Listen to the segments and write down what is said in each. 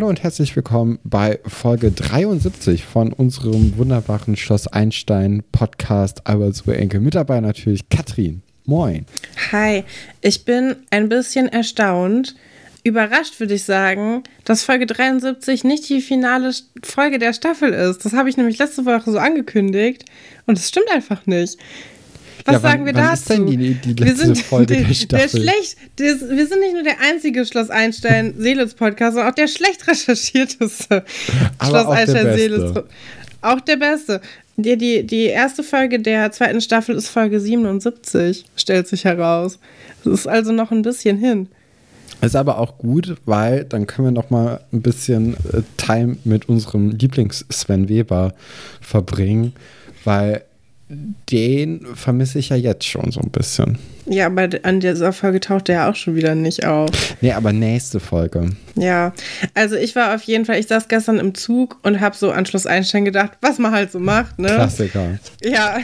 Hallo und herzlich willkommen bei Folge 73 von unserem wunderbaren Schloss Einstein Podcast Albert Enkel. Mit dabei natürlich Katrin. Moin. Hi, ich bin ein bisschen erstaunt, überrascht würde ich sagen, dass Folge 73 nicht die finale Folge der Staffel ist. Das habe ich nämlich letzte Woche so angekündigt und es stimmt einfach nicht. Was ja, wann, sagen wir wann dazu? Ist denn die, die letzte wir sind Folge der, der Staffel? Der schlecht, der, wir sind nicht nur der einzige Schloss Einstein Seelitz Podcast, sondern auch der schlecht recherchierteste Schloss Einstein Seelitz. Auch der beste. Die, die, die erste Folge der zweiten Staffel ist Folge 77, stellt sich heraus. Das ist also noch ein bisschen hin. Ist aber auch gut, weil dann können wir noch mal ein bisschen äh, Time mit unserem Lieblings-Sven Weber verbringen, weil den vermisse ich ja jetzt schon so ein bisschen. Ja, aber an dieser Folge taucht er ja auch schon wieder nicht auf. Nee, aber nächste Folge. Ja, also ich war auf jeden Fall, ich saß gestern im Zug und habe so Anschluss Einstein gedacht, was man halt so macht, ne? Klassiker. Ja,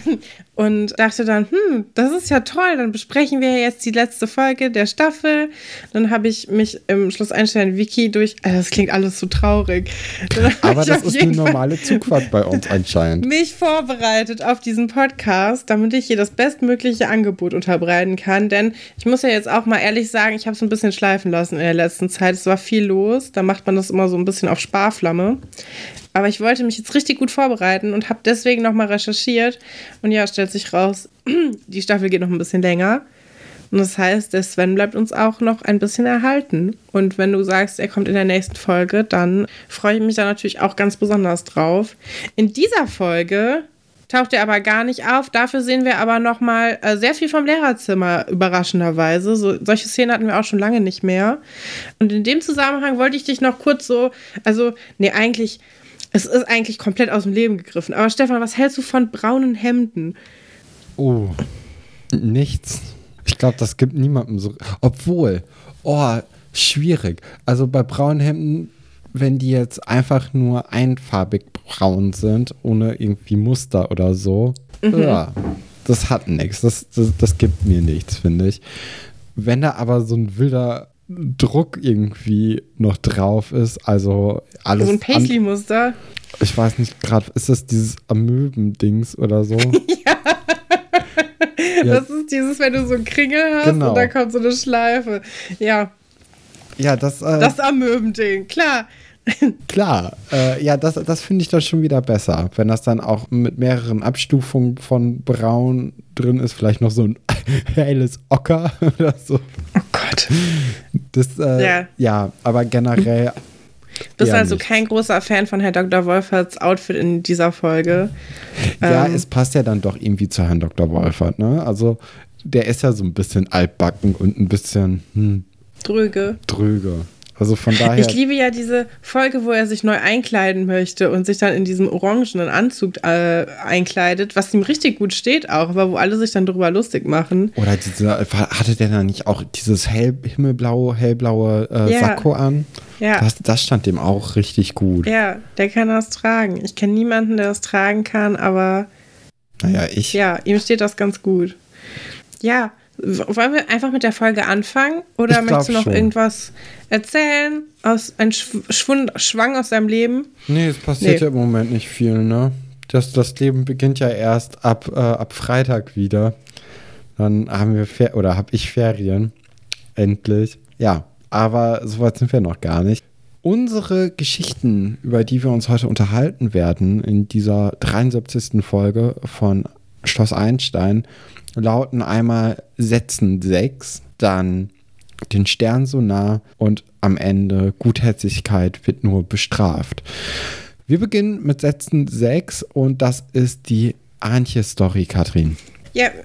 und dachte dann, hm, das ist ja toll, dann besprechen wir jetzt die letzte Folge der Staffel. Dann habe ich mich im Schloss Einstein Wiki durch, also das klingt alles so traurig. Aber das ist eine normale Zugfahrt bei uns anscheinend. Mich vorbereitet auf diesen Podcast, damit ich hier das bestmögliche Angebot unterbreiten kann, denn ich muss ja jetzt auch mal ehrlich sagen, ich habe es ein bisschen schleifen lassen in der letzten Zeit. Es war viel los, da macht man das immer so ein bisschen auf Sparflamme. Aber ich wollte mich jetzt richtig gut vorbereiten und habe deswegen nochmal recherchiert. Und ja, stellt sich raus, die Staffel geht noch ein bisschen länger. Und das heißt, der Sven bleibt uns auch noch ein bisschen erhalten. Und wenn du sagst, er kommt in der nächsten Folge, dann freue ich mich da natürlich auch ganz besonders drauf. In dieser Folge taucht er aber gar nicht auf. Dafür sehen wir aber noch mal äh, sehr viel vom Lehrerzimmer, überraschenderweise. So, solche Szenen hatten wir auch schon lange nicht mehr. Und in dem Zusammenhang wollte ich dich noch kurz so, also, nee, eigentlich es ist eigentlich komplett aus dem Leben gegriffen. Aber Stefan, was hältst du von braunen Hemden? Oh, nichts. Ich glaube, das gibt niemandem so. Obwohl, oh, schwierig. Also bei braunen Hemden, wenn die jetzt einfach nur einfarbig braun sind, ohne irgendwie Muster oder so, mhm. ja, das hat nichts. Das, das, das gibt mir nichts, finde ich. Wenn da aber so ein wilder Druck irgendwie noch drauf ist. Also alles. So ein Paisley-Muster. Ich weiß nicht gerade, ist das dieses Amöben-Dings oder so? ja. ja. Das ist dieses, wenn du so einen Kringel hast genau. und da kommt so eine Schleife. Ja. Ja, das. Äh, das Amöben-Ding, klar. Klar, äh, ja, das, das finde ich dann schon wieder besser, wenn das dann auch mit mehreren Abstufungen von Braun drin ist, vielleicht noch so ein helles Ocker oder so. Oh Gott. Das, äh, ja. ja, aber generell. Bist also nichts. kein großer Fan von Herrn Dr. Wolferts Outfit in dieser Folge? Ja, ähm. es passt ja dann doch irgendwie zu Herrn Dr. Wolfert, ne? Also, der ist ja so ein bisschen altbacken und ein bisschen. Hm, dröge. Dröge. Also von daher. Ich liebe ja diese Folge, wo er sich neu einkleiden möchte und sich dann in diesem orangenen Anzug äh, einkleidet, was ihm richtig gut steht auch, aber wo alle sich dann drüber lustig machen. Oder diese, hatte der dann nicht auch dieses hell, himmelblaue, hellblaue äh, ja. Sakko an? Ja. Das, das stand dem auch richtig gut. Ja, der kann das tragen. Ich kenne niemanden, der das tragen kann, aber. Naja, ich. Ja, ihm steht das ganz gut. Ja, wollen wir einfach mit der Folge anfangen? Oder möchtest du noch schon. irgendwas erzählen? Aus, ein Schwund, Schwang aus deinem Leben? Nee, es passiert nee. ja im Moment nicht viel, ne? Das, das Leben beginnt ja erst ab, äh, ab Freitag wieder. Dann haben wir Fer oder habe ich Ferien. Endlich. Ja, aber soweit sind wir noch gar nicht. Unsere Geschichten, über die wir uns heute unterhalten werden, in dieser 73. Folge von Schloss Einstein, lauten einmal Sätzen 6, dann den Stern so nah und am Ende Gutherzigkeit wird nur bestraft. Wir beginnen mit Sätzen 6 und das ist die Antje-Story, Katrin. Ja.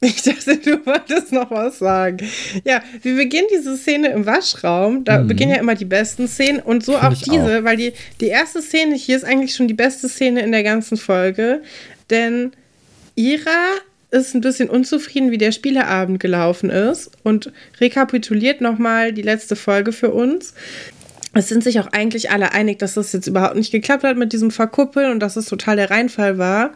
Ich dachte, du wolltest noch was sagen. Ja, wir beginnen diese Szene im Waschraum. Da mhm. beginnen ja immer die besten Szenen und so Find auch diese, auch. weil die, die erste Szene hier ist eigentlich schon die beste Szene in der ganzen Folge. Denn Ira ist ein bisschen unzufrieden, wie der Spieleabend gelaufen ist und rekapituliert nochmal die letzte Folge für uns. Es sind sich auch eigentlich alle einig, dass das jetzt überhaupt nicht geklappt hat mit diesem Verkuppeln und dass es total der Reinfall war.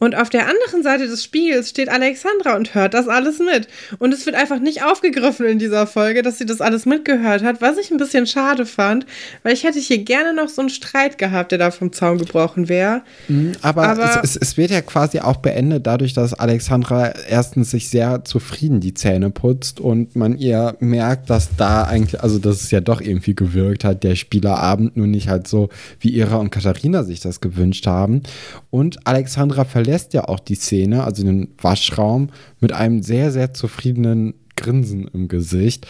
Und auf der anderen Seite des Spiegels steht Alexandra und hört das alles mit. Und es wird einfach nicht aufgegriffen in dieser Folge, dass sie das alles mitgehört hat, was ich ein bisschen schade fand, weil ich hätte hier gerne noch so einen Streit gehabt, der da vom Zaun gebrochen wäre. Mhm, aber, aber es, es, es, wird ja quasi auch beendet dadurch, dass Alexandra erstens sich sehr zufrieden die Zähne putzt und man ihr merkt, dass da eigentlich, also dass es ja doch irgendwie gewirkt hat, der Spielerabend, nur nicht halt so, wie Ira und Katharina sich das gewünscht haben. Und Alexandra verlässt verlässt ja auch die Szene, also den Waschraum, mit einem sehr, sehr zufriedenen Grinsen im Gesicht.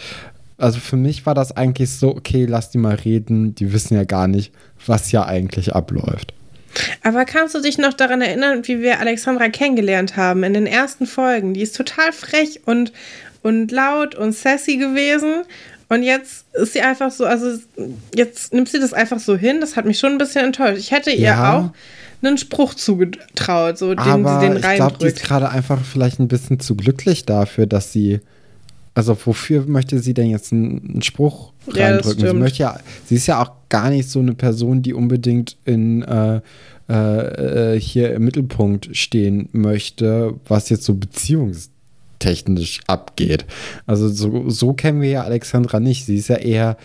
Also für mich war das eigentlich so, okay, lass die mal reden, die wissen ja gar nicht, was ja eigentlich abläuft. Aber kannst du dich noch daran erinnern, wie wir Alexandra kennengelernt haben in den ersten Folgen? Die ist total frech und, und laut und sassy gewesen. Und jetzt ist sie einfach so, also jetzt nimmt sie das einfach so hin. Das hat mich schon ein bisschen enttäuscht. Ich hätte ihr ja. auch einen Spruch zugetraut, so den Aber sie den reindrückt. Ich glaube, die ist gerade einfach vielleicht ein bisschen zu glücklich dafür, dass sie. Also wofür möchte sie denn jetzt einen, Spruch ja, reindrücken? Sie möchte ja, sie ist ja auch gar nicht so eine Person, die unbedingt in äh, äh, hier im Mittelpunkt stehen möchte, was jetzt so beziehungstechnisch abgeht. Also so, so kennen wir ja Alexandra nicht. Sie ist ja eher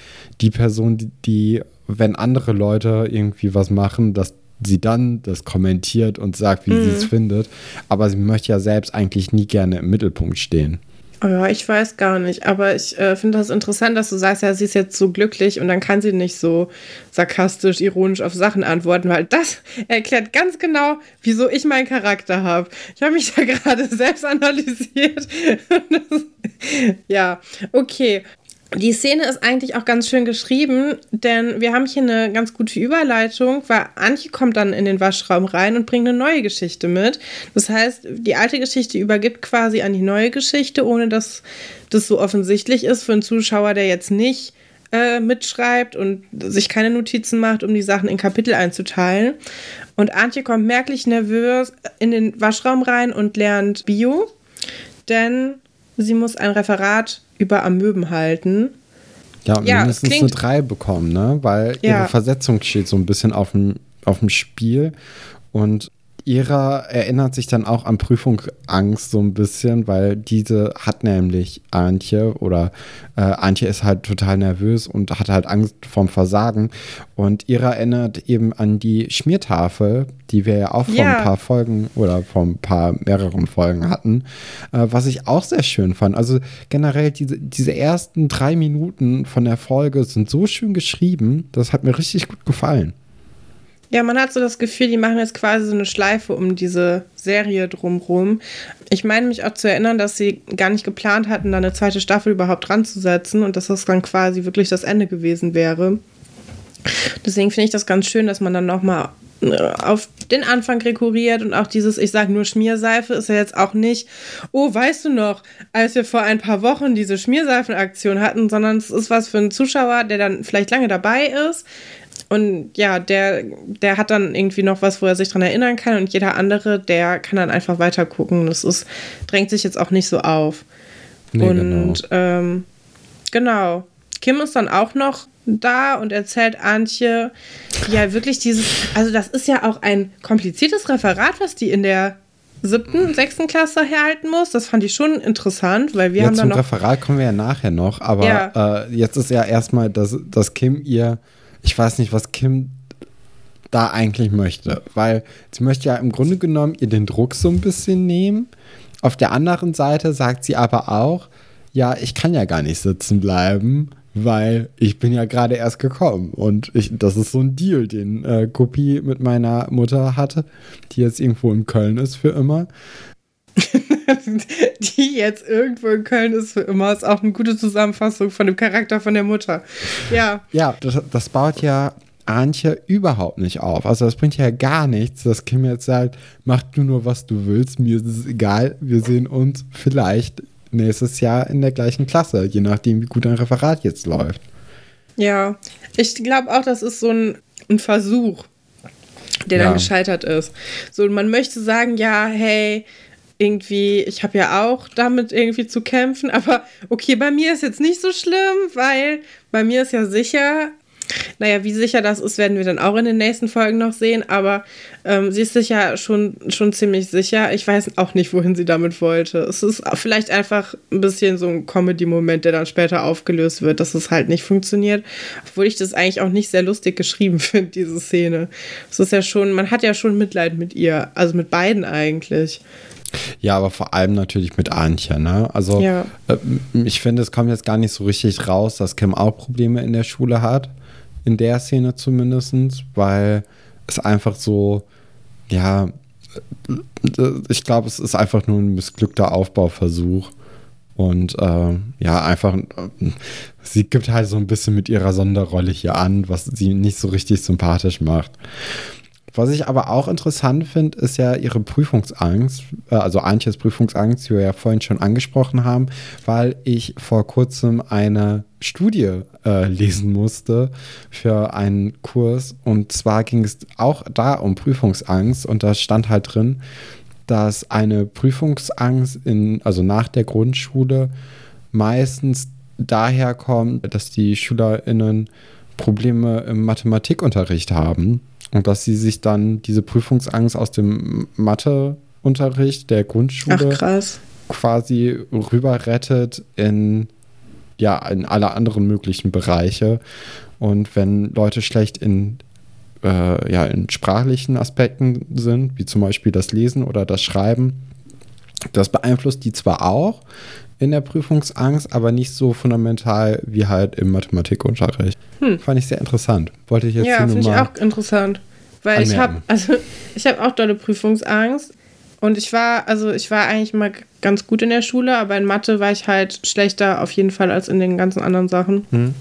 die Person, die, die wenn andere Leute irgendwie was machen, dass sie dann das kommentiert und sagt, wie mhm. sie es findet. Aber sie möchte ja selbst eigentlich nie gerne im Mittelpunkt stehen. Oh ja, ich weiß gar nicht. Aber ich äh, finde das interessant, dass du sagst, ja, sie ist jetzt so glücklich und dann kann sie nicht so sarkastisch, ironisch auf Sachen antworten, weil das erklärt ganz genau, wieso ich meinen Charakter habe. Ich habe mich da gerade selbst analysiert. ja, okay. Die Szene ist eigentlich auch ganz schön geschrieben, denn wir haben hier eine ganz gute Überleitung, weil Antje kommt dann in den Waschraum rein und bringt eine neue Geschichte mit. Das heißt, die alte Geschichte übergibt quasi an die neue Geschichte, ohne dass das so offensichtlich ist für einen Zuschauer, der jetzt nicht äh, mitschreibt und sich keine Notizen macht, um die Sachen in Kapitel einzuteilen. Und Antje kommt merklich nervös in den Waschraum rein und lernt Bio, denn sie muss ein Referat über Amöben halten. Ja, und ja, mindestens eine 3 bekommen, ne? Weil ja. ihre Versetzung steht so ein bisschen auf dem, auf dem Spiel. Und ihrer erinnert sich dann auch an Prüfungsangst so ein bisschen, weil diese hat nämlich Antje oder äh, Antje ist halt total nervös und hat halt Angst vorm Versagen. Und ihrer erinnert eben an die Schmiertafel, die wir ja auch vor ja. ein paar Folgen oder vor ein paar mehreren Folgen hatten, äh, was ich auch sehr schön fand. Also generell diese, diese ersten drei Minuten von der Folge sind so schön geschrieben, das hat mir richtig gut gefallen. Ja, man hat so das Gefühl, die machen jetzt quasi so eine Schleife um diese Serie drumrum. Ich meine mich auch zu erinnern, dass sie gar nicht geplant hatten, da eine zweite Staffel überhaupt dran zu setzen und dass das dann quasi wirklich das Ende gewesen wäre. Deswegen finde ich das ganz schön, dass man dann nochmal äh, auf den Anfang rekurriert und auch dieses, ich sage nur Schmierseife, ist ja jetzt auch nicht, oh, weißt du noch, als wir vor ein paar Wochen diese Schmierseifenaktion hatten, sondern es ist was für einen Zuschauer, der dann vielleicht lange dabei ist, und ja, der, der hat dann irgendwie noch was, wo er sich dran erinnern kann und jeder andere, der kann dann einfach weiter gucken. Das ist, drängt sich jetzt auch nicht so auf. Nee, und genau. Ähm, genau. Kim ist dann auch noch da und erzählt Antje, ja, wirklich dieses, also das ist ja auch ein kompliziertes Referat, was die in der siebten, sechsten Klasse herhalten muss. Das fand ich schon interessant, weil wir ja, haben dann noch. Zum Referat kommen wir ja nachher noch, aber ja. äh, jetzt ist ja erstmal, dass, dass Kim ihr ich weiß nicht, was Kim da eigentlich möchte, weil sie möchte ja im Grunde genommen ihr den Druck so ein bisschen nehmen. Auf der anderen Seite sagt sie aber auch, ja, ich kann ja gar nicht sitzen bleiben, weil ich bin ja gerade erst gekommen und ich, das ist so ein Deal, den äh, Kopie mit meiner Mutter hatte, die jetzt irgendwo in Köln ist für immer. die jetzt irgendwo in Köln ist für immer, ist auch eine gute Zusammenfassung von dem Charakter von der Mutter. Ja. Ja, das, das baut ja Antje überhaupt nicht auf. Also das bringt ja gar nichts, dass Kim jetzt sagt, mach du nur, was du willst, mir ist es egal, wir sehen uns vielleicht nächstes Jahr in der gleichen Klasse, je nachdem, wie gut ein Referat jetzt läuft. Ja, ich glaube auch, das ist so ein, ein Versuch, der ja. dann gescheitert ist. So, man möchte sagen, ja, hey, irgendwie, ich habe ja auch damit irgendwie zu kämpfen, aber okay, bei mir ist jetzt nicht so schlimm, weil bei mir ist ja sicher, Naja, wie sicher das ist, werden wir dann auch in den nächsten Folgen noch sehen. Aber ähm, sie ist sich ja schon, schon ziemlich sicher. Ich weiß auch nicht, wohin sie damit wollte. Es ist vielleicht einfach ein bisschen so ein Comedy-Moment, der dann später aufgelöst wird, dass es halt nicht funktioniert. Obwohl ich das eigentlich auch nicht sehr lustig geschrieben finde, diese Szene. Es ist ja schon, man hat ja schon Mitleid mit ihr. Also mit beiden eigentlich. Ja, aber vor allem natürlich mit Antje, ne? Also ja. äh, ich finde, es kommt jetzt gar nicht so richtig raus, dass Kim auch Probleme in der Schule hat in der Szene zumindest, weil es einfach so, ja, ich glaube, es ist einfach nur ein missglückter Aufbauversuch. Und äh, ja, einfach, sie gibt halt so ein bisschen mit ihrer Sonderrolle hier an, was sie nicht so richtig sympathisch macht. Was ich aber auch interessant finde, ist ja ihre Prüfungsangst, äh, also Antjes Prüfungsangst, die wir ja vorhin schon angesprochen haben, weil ich vor kurzem eine Studie äh, lesen musste für einen Kurs. Und zwar ging es auch da um Prüfungsangst und da stand halt drin, dass eine Prüfungsangst in, also nach der Grundschule meistens daher kommt, dass die SchülerInnen Probleme im Mathematikunterricht haben und dass sie sich dann diese Prüfungsangst aus dem Matheunterricht der Grundschule Ach, quasi rüber rettet in ja in alle anderen möglichen Bereiche. Und wenn Leute schlecht in äh, ja in sprachlichen Aspekten sind, wie zum Beispiel das Lesen oder das Schreiben, das beeinflusst die zwar auch in der Prüfungsangst, aber nicht so fundamental wie halt im Mathematikunterricht. Hm. Fand ich sehr interessant. Wollte ich jetzt ja, finde ich auch interessant, weil anmerken. ich habe also ich habe auch dolle Prüfungsangst und ich war also ich war eigentlich mal ganz gut in der Schule, aber in Mathe war ich halt schlechter auf jeden Fall als in den ganzen anderen Sachen. Hm.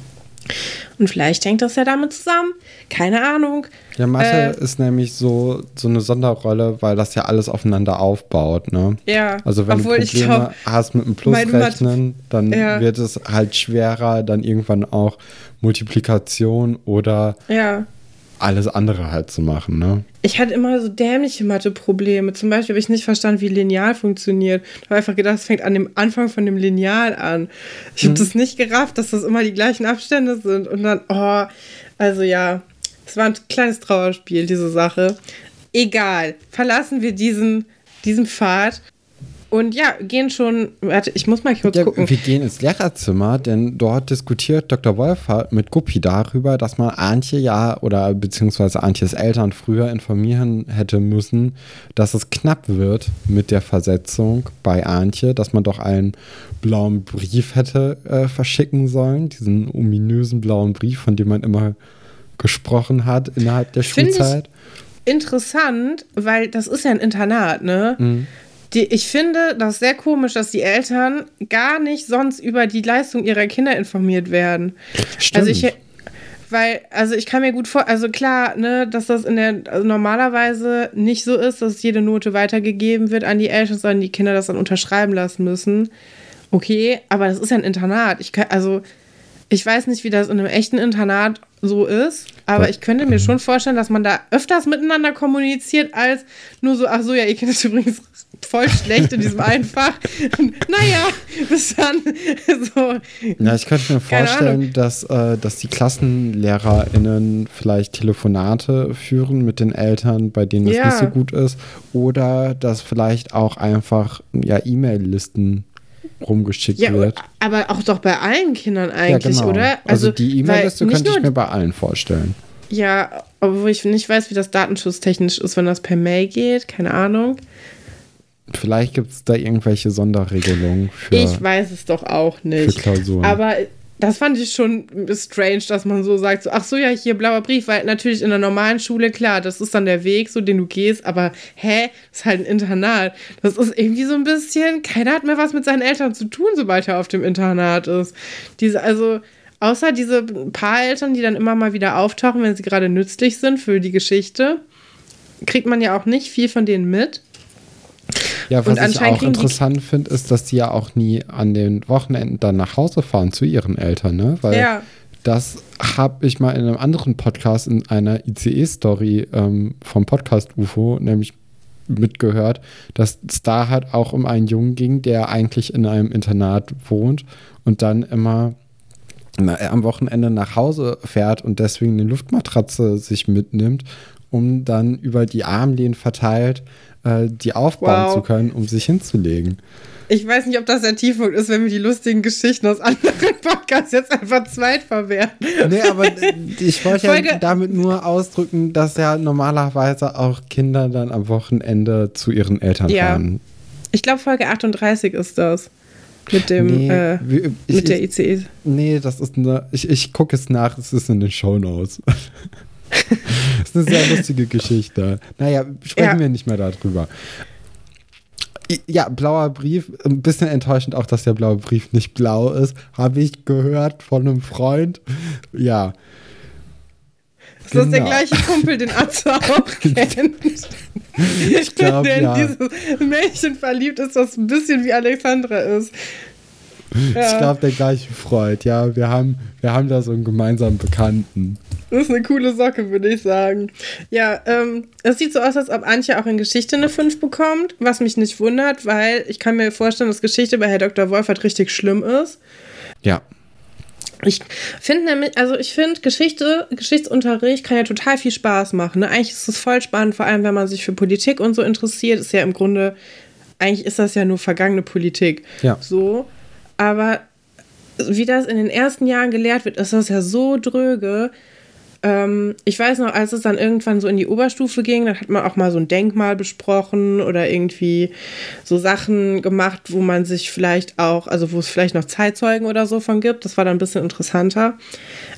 Und vielleicht hängt das ja damit zusammen. Keine Ahnung. Ja, Mathe äh, ist nämlich so, so eine Sonderrolle, weil das ja alles aufeinander aufbaut. Ne? Ja. Also wenn du Probleme glaub, hast mit einem Plusrechnen, dann ja. wird es halt schwerer, dann irgendwann auch Multiplikation oder ja alles andere halt zu machen, ne? Ich hatte immer so dämliche Mathe-Probleme. Zum Beispiel habe ich nicht verstanden, wie Lineal funktioniert. Ich habe einfach gedacht, es fängt an dem Anfang von dem Lineal an. Ich habe hm. das nicht gerafft, dass das immer die gleichen Abstände sind. Und dann, oh, also ja, es war ein kleines Trauerspiel, diese Sache. Egal, verlassen wir diesen, diesen Pfad und ja, gehen schon, warte, ich muss mal kurz ja, gucken. Wir gehen ins Lehrerzimmer, denn dort diskutiert Dr. Wolfer mit Guppi darüber, dass man Antje ja oder beziehungsweise Antjes Eltern früher informieren hätte müssen, dass es knapp wird mit der Versetzung bei Antje, dass man doch einen blauen Brief hätte äh, verschicken sollen, diesen ominösen blauen Brief, von dem man immer gesprochen hat innerhalb der Find Schulzeit. Ich interessant, weil das ist ja ein Internat, ne? Mhm. Die, ich finde das sehr komisch, dass die Eltern gar nicht sonst über die Leistung ihrer Kinder informiert werden. Stimmt. Also ich, weil, also ich kann mir gut vor, also klar, ne, dass das in der also normalerweise nicht so ist, dass jede Note weitergegeben wird an die Eltern, sondern die Kinder das dann unterschreiben lassen müssen. Okay, aber das ist ja ein Internat. Ich kann, also ich weiß nicht, wie das in einem echten Internat so ist, aber ich könnte mir schon vorstellen, dass man da öfters miteinander kommuniziert, als nur so, ach so, ja, ihr kennt es übrigens voll schlecht in diesem Einfach. naja, bis dann. so. Ja, ich könnte mir vorstellen, dass, äh, dass die KlassenlehrerInnen vielleicht Telefonate führen mit den Eltern, bei denen das ja. nicht so gut ist. Oder dass vielleicht auch einfach ja, E-Mail-Listen rumgeschickt ja, wird. Aber auch doch bei allen Kindern eigentlich, ja, genau. oder? Also, also die E-Mail-Liste könnte ich mir bei allen vorstellen. Ja, obwohl ich nicht weiß, wie das datenschutztechnisch ist, wenn das per Mail geht, keine Ahnung. Vielleicht gibt es da irgendwelche Sonderregelungen für. Ich weiß es doch auch nicht. Für Klausuren. Aber das fand ich schon strange, dass man so sagt, so, ach so, ja, hier blauer Brief, weil natürlich in der normalen Schule, klar, das ist dann der Weg, so den du gehst, aber hä, ist halt ein Internat. Das ist irgendwie so ein bisschen, keiner hat mehr was mit seinen Eltern zu tun, sobald er auf dem Internat ist. Diese, also, außer diese paar Eltern, die dann immer mal wieder auftauchen, wenn sie gerade nützlich sind für die Geschichte, kriegt man ja auch nicht viel von denen mit. Ja, was ich auch interessant finde, ist, dass die ja auch nie an den Wochenenden dann nach Hause fahren zu ihren Eltern, ne? Weil ja. das habe ich mal in einem anderen Podcast, in einer ICE-Story ähm, vom Podcast UFO, nämlich mitgehört, dass es da halt auch um einen Jungen ging, der eigentlich in einem Internat wohnt und dann immer na, am Wochenende nach Hause fährt und deswegen eine Luftmatratze sich mitnimmt, um dann über die Armlehnen verteilt äh, die aufbauen wow. zu können, um sich hinzulegen. Ich weiß nicht, ob das der Tiefpunkt ist, wenn wir die lustigen Geschichten aus anderen Podcasts jetzt einfach zweit verwerten. Nee, aber ich wollte ja damit nur ausdrücken, dass ja normalerweise auch Kinder dann am Wochenende zu ihren Eltern ja. fahren. Ich glaube, Folge 38 ist das. Mit dem, nee, äh, ich, mit der ICE. Nee, das ist eine, ich, ich gucke es nach, es ist in den Shownotes. Das ist eine sehr lustige Geschichte. Naja, sprechen ja. wir nicht mehr darüber. Ja, blauer Brief. Ein bisschen enttäuschend auch, dass der blaue Brief nicht blau ist. Habe ich gehört von einem Freund. Ja. Ist genau. das der genau. gleiche Kumpel, den Atze auch kennt? Ich glaube, ja. Der in dieses Mädchen verliebt ist, das ein bisschen wie Alexandra ist. Ja. Ich glaube, der gleiche Freund, ja. Wir haben, wir haben da so einen gemeinsamen Bekannten. Das ist eine coole Socke, würde ich sagen. Ja, ähm, es sieht so aus, als ob Antje auch in Geschichte eine 5 bekommt, was mich nicht wundert, weil ich kann mir vorstellen, dass Geschichte bei Herr Dr. Wolfert richtig schlimm ist. Ja. Ich finde nämlich, also ich finde, Geschichte, Geschichtsunterricht kann ja total viel Spaß machen. Ne? Eigentlich ist es voll spannend, vor allem wenn man sich für Politik und so interessiert. Ist ja im Grunde, eigentlich ist das ja nur vergangene Politik. Ja. So. Aber wie das in den ersten Jahren gelehrt wird, ist das ja so dröge. Ähm, ich weiß noch, als es dann irgendwann so in die Oberstufe ging, dann hat man auch mal so ein Denkmal besprochen oder irgendwie so Sachen gemacht, wo man sich vielleicht auch, also wo es vielleicht noch Zeitzeugen oder so von gibt. Das war dann ein bisschen interessanter.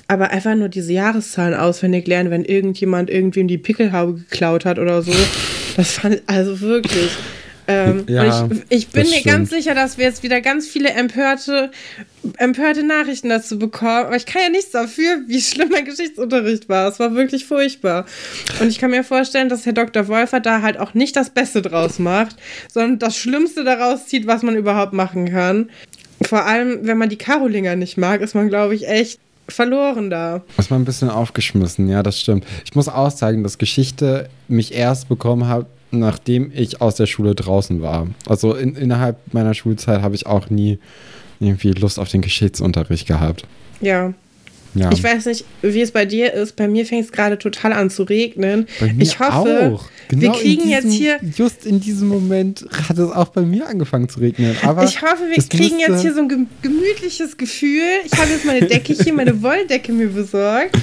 Aber einfach nur diese Jahreszahlen auswendig lernen, wenn irgendjemand irgendwie in die Pickelhaube geklaut hat oder so. Das fand ich also wirklich. Ähm, ja, und ich, ich bin mir ganz sicher, dass wir jetzt wieder ganz viele empörte, empörte Nachrichten dazu bekommen. Aber ich kann ja nichts dafür, wie schlimm mein Geschichtsunterricht war. Es war wirklich furchtbar. Und ich kann mir vorstellen, dass Herr Dr. Wolfer da halt auch nicht das Beste draus macht, sondern das Schlimmste daraus zieht, was man überhaupt machen kann. Vor allem, wenn man die Karolinger nicht mag, ist man, glaube ich, echt verloren da. Ist mal ein bisschen aufgeschmissen, ja, das stimmt. Ich muss auch sagen, dass Geschichte mich erst bekommen hat, nachdem ich aus der Schule draußen war. Also in, innerhalb meiner Schulzeit habe ich auch nie irgendwie Lust auf den Geschichtsunterricht gehabt. Ja. ja. Ich weiß nicht, wie es bei dir ist. Bei mir fängt es gerade total an zu regnen. Bei mir ich hoffe, auch. Genau wir kriegen diesem, jetzt hier. Just in diesem Moment hat es auch bei mir angefangen zu regnen. Aber ich hoffe, wir kriegen jetzt hier so ein gemütliches Gefühl. Ich habe jetzt meine Decke hier, meine Wolldecke mir besorgt.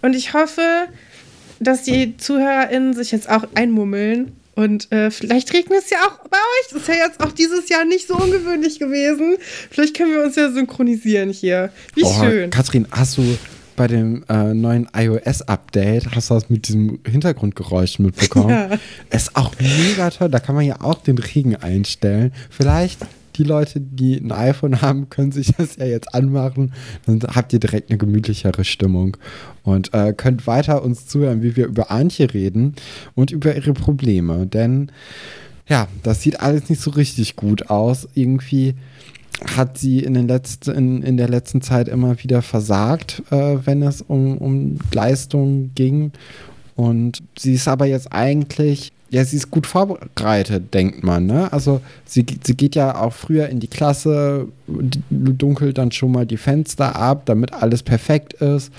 Und ich hoffe, dass die ZuhörerInnen sich jetzt auch einmummeln. Und äh, vielleicht regnet es ja auch bei euch. Das ist ja jetzt auch dieses Jahr nicht so ungewöhnlich gewesen. Vielleicht können wir uns ja synchronisieren hier. Wie oh, schön. Katrin, hast du bei dem äh, neuen iOS-Update, hast du das mit diesem Hintergrundgeräusch mitbekommen? Ja. Ist auch mega toll. Da kann man ja auch den Regen einstellen. Vielleicht die Leute, die ein iPhone haben, können sich das ja jetzt anmachen. Dann habt ihr direkt eine gemütlichere Stimmung und äh, könnt weiter uns zuhören, wie wir über Antje reden und über ihre Probleme. Denn ja, das sieht alles nicht so richtig gut aus. Irgendwie hat sie in, den letzten, in, in der letzten Zeit immer wieder versagt, äh, wenn es um, um Leistung ging. Und sie ist aber jetzt eigentlich ja, sie ist gut vorbereitet, denkt man. Ne? Also sie, sie geht ja auch früher in die Klasse, dunkelt dann schon mal die Fenster ab, damit alles perfekt ist.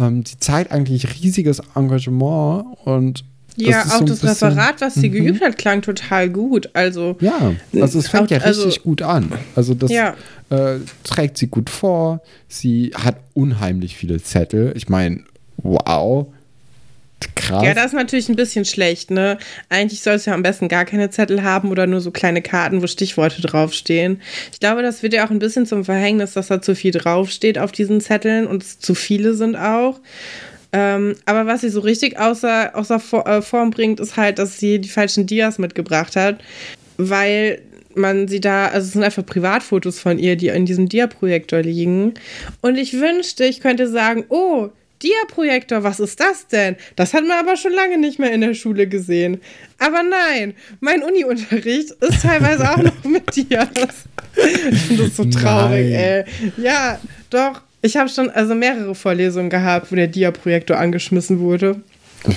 Ähm, sie zeigt eigentlich riesiges Engagement und ja, auch so das bisschen, Referat, was sie mhm. geübt hat, klang total gut. Also ja, also es fängt auch, ja richtig also, gut an. Also das ja. äh, trägt sie gut vor. Sie hat unheimlich viele Zettel. Ich meine, wow. Krass. Ja, das ist natürlich ein bisschen schlecht, ne? Eigentlich soll es ja am besten gar keine Zettel haben oder nur so kleine Karten, wo Stichworte draufstehen. Ich glaube, das wird ja auch ein bisschen zum Verhängnis, dass da zu viel draufsteht auf diesen Zetteln und es zu viele sind auch. Ähm, aber was sie so richtig außer, außer äh, Form bringt, ist halt, dass sie die falschen Dias mitgebracht hat, weil man sie da, also es sind einfach Privatfotos von ihr, die in diesem Dia-Projektor liegen. Und ich wünschte, ich könnte sagen, oh, Dia-Projektor, was ist das denn? Das hat man aber schon lange nicht mehr in der Schule gesehen. Aber nein, mein Uni-Unterricht ist teilweise auch noch mit Dias. Ich finde das so traurig, nein. ey. Ja, doch. Ich habe schon also mehrere Vorlesungen gehabt, wo der Dia-Projektor angeschmissen wurde.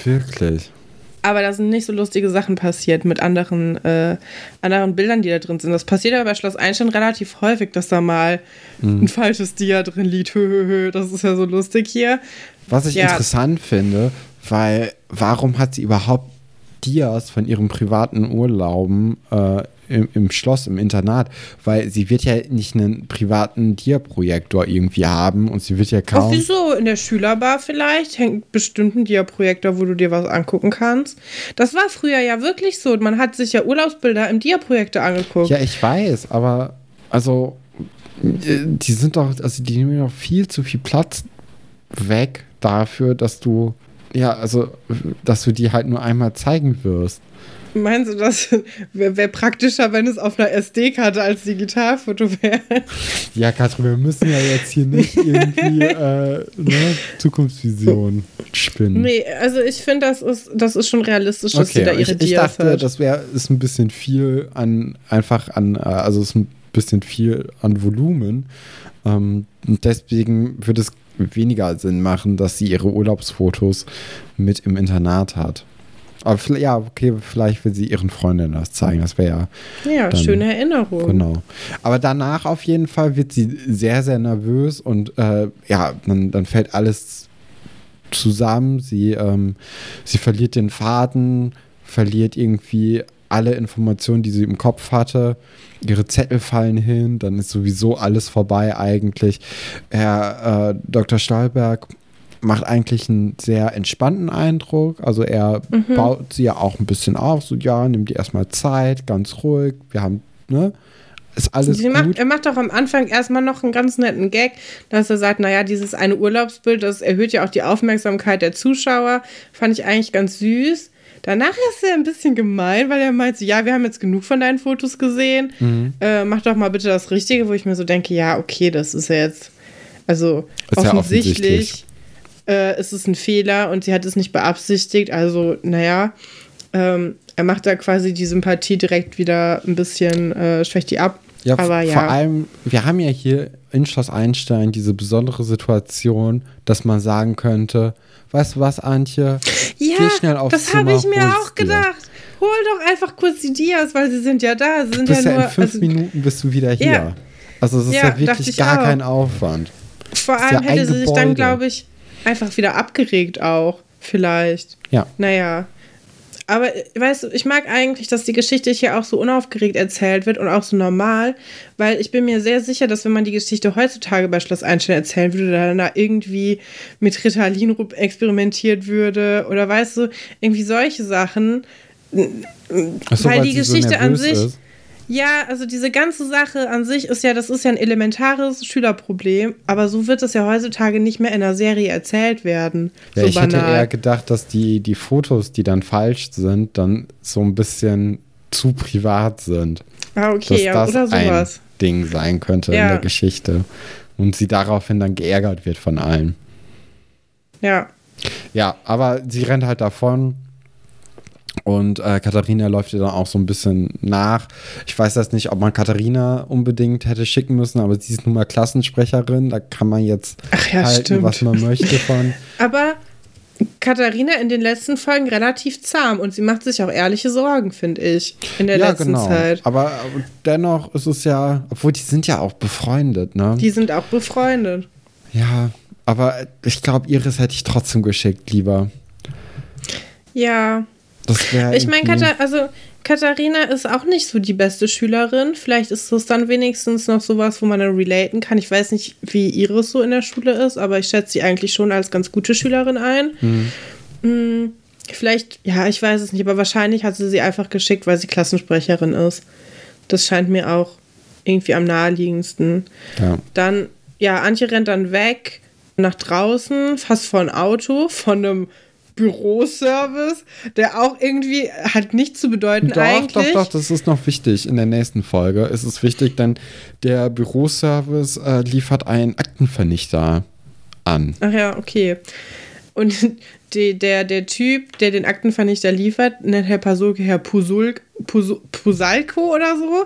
Wirklich? Aber da sind nicht so lustige Sachen passiert mit anderen, äh, anderen Bildern, die da drin sind. Das passiert aber bei Schloss Einstein relativ häufig, dass da mal mhm. ein falsches Dia drin liegt. Das ist ja so lustig hier. Was ich ja. interessant finde, weil warum hat sie überhaupt Dias von ihren privaten Urlauben äh, im, im, Schloss, im Internat, weil sie wird ja nicht einen privaten Dia-Projektor irgendwie haben und sie wird ja kaum. Ach, wieso? In der Schülerbar vielleicht hängt bestimmt ein Dia-Projektor, wo du dir was angucken kannst. Das war früher ja wirklich so. Man hat sich ja Urlaubsbilder im Dia-Projektor angeguckt. Ja, ich weiß, aber also äh, die sind doch, also die nehmen doch viel zu viel Platz weg dafür, dass du ja, also, dass du die halt nur einmal zeigen wirst. Meinst du, das wäre wär praktischer, wenn es auf einer SD-Karte als Digitalfoto wäre? Ja, Katrin, wir müssen ja jetzt hier nicht irgendwie äh, ne, Zukunftsvision spinnen. Nee, also ich finde, das ist, das ist schon realistisch, dass okay, sie da ihre ich, ich dachte, hat. das wäre ist ein bisschen viel an, einfach an, äh, also ist ein bisschen viel an Volumen. Ähm, und deswegen würde es weniger Sinn machen, dass sie ihre Urlaubsfotos mit im Internat hat. Aber ja, okay, vielleicht will sie ihren Freundinnen das zeigen. Das wäre ja. Ja, dann, schöne Erinnerung. Genau. Aber danach auf jeden Fall wird sie sehr, sehr nervös und äh, ja, dann, dann fällt alles zusammen. Sie, ähm, sie verliert den Faden, verliert irgendwie alle Informationen, die sie im Kopf hatte. Ihre Zettel fallen hin, dann ist sowieso alles vorbei eigentlich. Herr äh, Dr. Stahlberg macht eigentlich einen sehr entspannten Eindruck. Also er mhm. baut sie ja auch ein bisschen auf, so ja, nimm dir erstmal Zeit, ganz ruhig. Wir haben, ne? Ist alles Sie gut. Macht, er macht auch am Anfang erstmal noch einen ganz netten Gag, dass er sagt, naja, dieses eine Urlaubsbild, das erhöht ja auch die Aufmerksamkeit der Zuschauer. Fand ich eigentlich ganz süß. Danach ist er ein bisschen gemein, weil er meint, so, ja, wir haben jetzt genug von deinen Fotos gesehen. Mhm. Äh, mach doch mal bitte das Richtige, wo ich mir so denke, ja, okay, das ist ja jetzt, also ist offensichtlich, ja offensichtlich. Äh, ist es ein Fehler und sie hat es nicht beabsichtigt. Also, naja, ähm, er macht da quasi die Sympathie direkt wieder ein bisschen, äh, schwächt die ab. Ja, Aber ja. vor allem, wir haben ja hier in Schloss Einstein diese besondere Situation, dass man sagen könnte, weißt du was, Antje? Ja, Geh schnell aufs das habe ich mir auch gedacht. Hol doch einfach kurz die Dias, weil sie sind ja da. Sie sind ja, nur, ja in fünf also, Minuten bist du wieder hier. Ja. Also es ist ja, ja wirklich gar auch. kein Aufwand. Vor allem ja hätte sie sich dann, glaube ich, einfach wieder abgeregt auch. Vielleicht. Ja. Naja. Aber weißt du, ich mag eigentlich, dass die Geschichte hier auch so unaufgeregt erzählt wird und auch so normal, weil ich bin mir sehr sicher, dass wenn man die Geschichte heutzutage bei Schloss Einstein erzählen würde, dann da irgendwie mit Ritalin experimentiert würde oder weißt du, irgendwie solche Sachen. So, weil, die Geschichte so an sich. Ist. Ja, also diese ganze Sache an sich ist ja, das ist ja ein elementares Schülerproblem, aber so wird es ja heutzutage nicht mehr in einer Serie erzählt werden. Ja, so ich banal. hätte eher gedacht, dass die, die Fotos, die dann falsch sind, dann so ein bisschen zu privat sind. Ah, okay, ja, oder sowas. Ein Ding sein könnte ja. in der Geschichte. Und sie daraufhin dann geärgert wird von allen. Ja. Ja, aber sie rennt halt davon und äh, Katharina läuft ihr dann auch so ein bisschen nach. Ich weiß jetzt nicht, ob man Katharina unbedingt hätte schicken müssen, aber sie ist nun mal Klassensprecherin. Da kann man jetzt ja, halten, stimmt. was man möchte von. aber Katharina in den letzten Folgen relativ zahm und sie macht sich auch ehrliche Sorgen, finde ich, in der ja, letzten genau. Zeit. Aber, aber dennoch ist es ja, obwohl die sind ja auch befreundet, ne? Die sind auch befreundet. Ja, aber ich glaube, Iris hätte ich trotzdem geschickt, lieber. Ja. Ich meine, Katha also Katharina ist auch nicht so die beste Schülerin. Vielleicht ist das dann wenigstens noch sowas, wo man dann relaten kann. Ich weiß nicht, wie Iris so in der Schule ist, aber ich schätze sie eigentlich schon als ganz gute Schülerin ein. Hm. Hm, vielleicht, ja, ich weiß es nicht, aber wahrscheinlich hat sie sie einfach geschickt, weil sie Klassensprecherin ist. Das scheint mir auch irgendwie am naheliegendsten. Ja. Dann, ja, Antje rennt dann weg nach draußen, fast vor ein Auto, von einem Büroservice, der auch irgendwie hat nichts zu bedeuten doch, eigentlich. Doch, doch, das ist noch wichtig. In der nächsten Folge ist es wichtig, denn der Büroservice äh, liefert einen Aktenvernichter an. Ach ja, okay. Und die, der, der Typ, der den Aktenvernichter liefert, nennt Herr Pasulke Herr Pusul, Pusul, Pusalko oder so.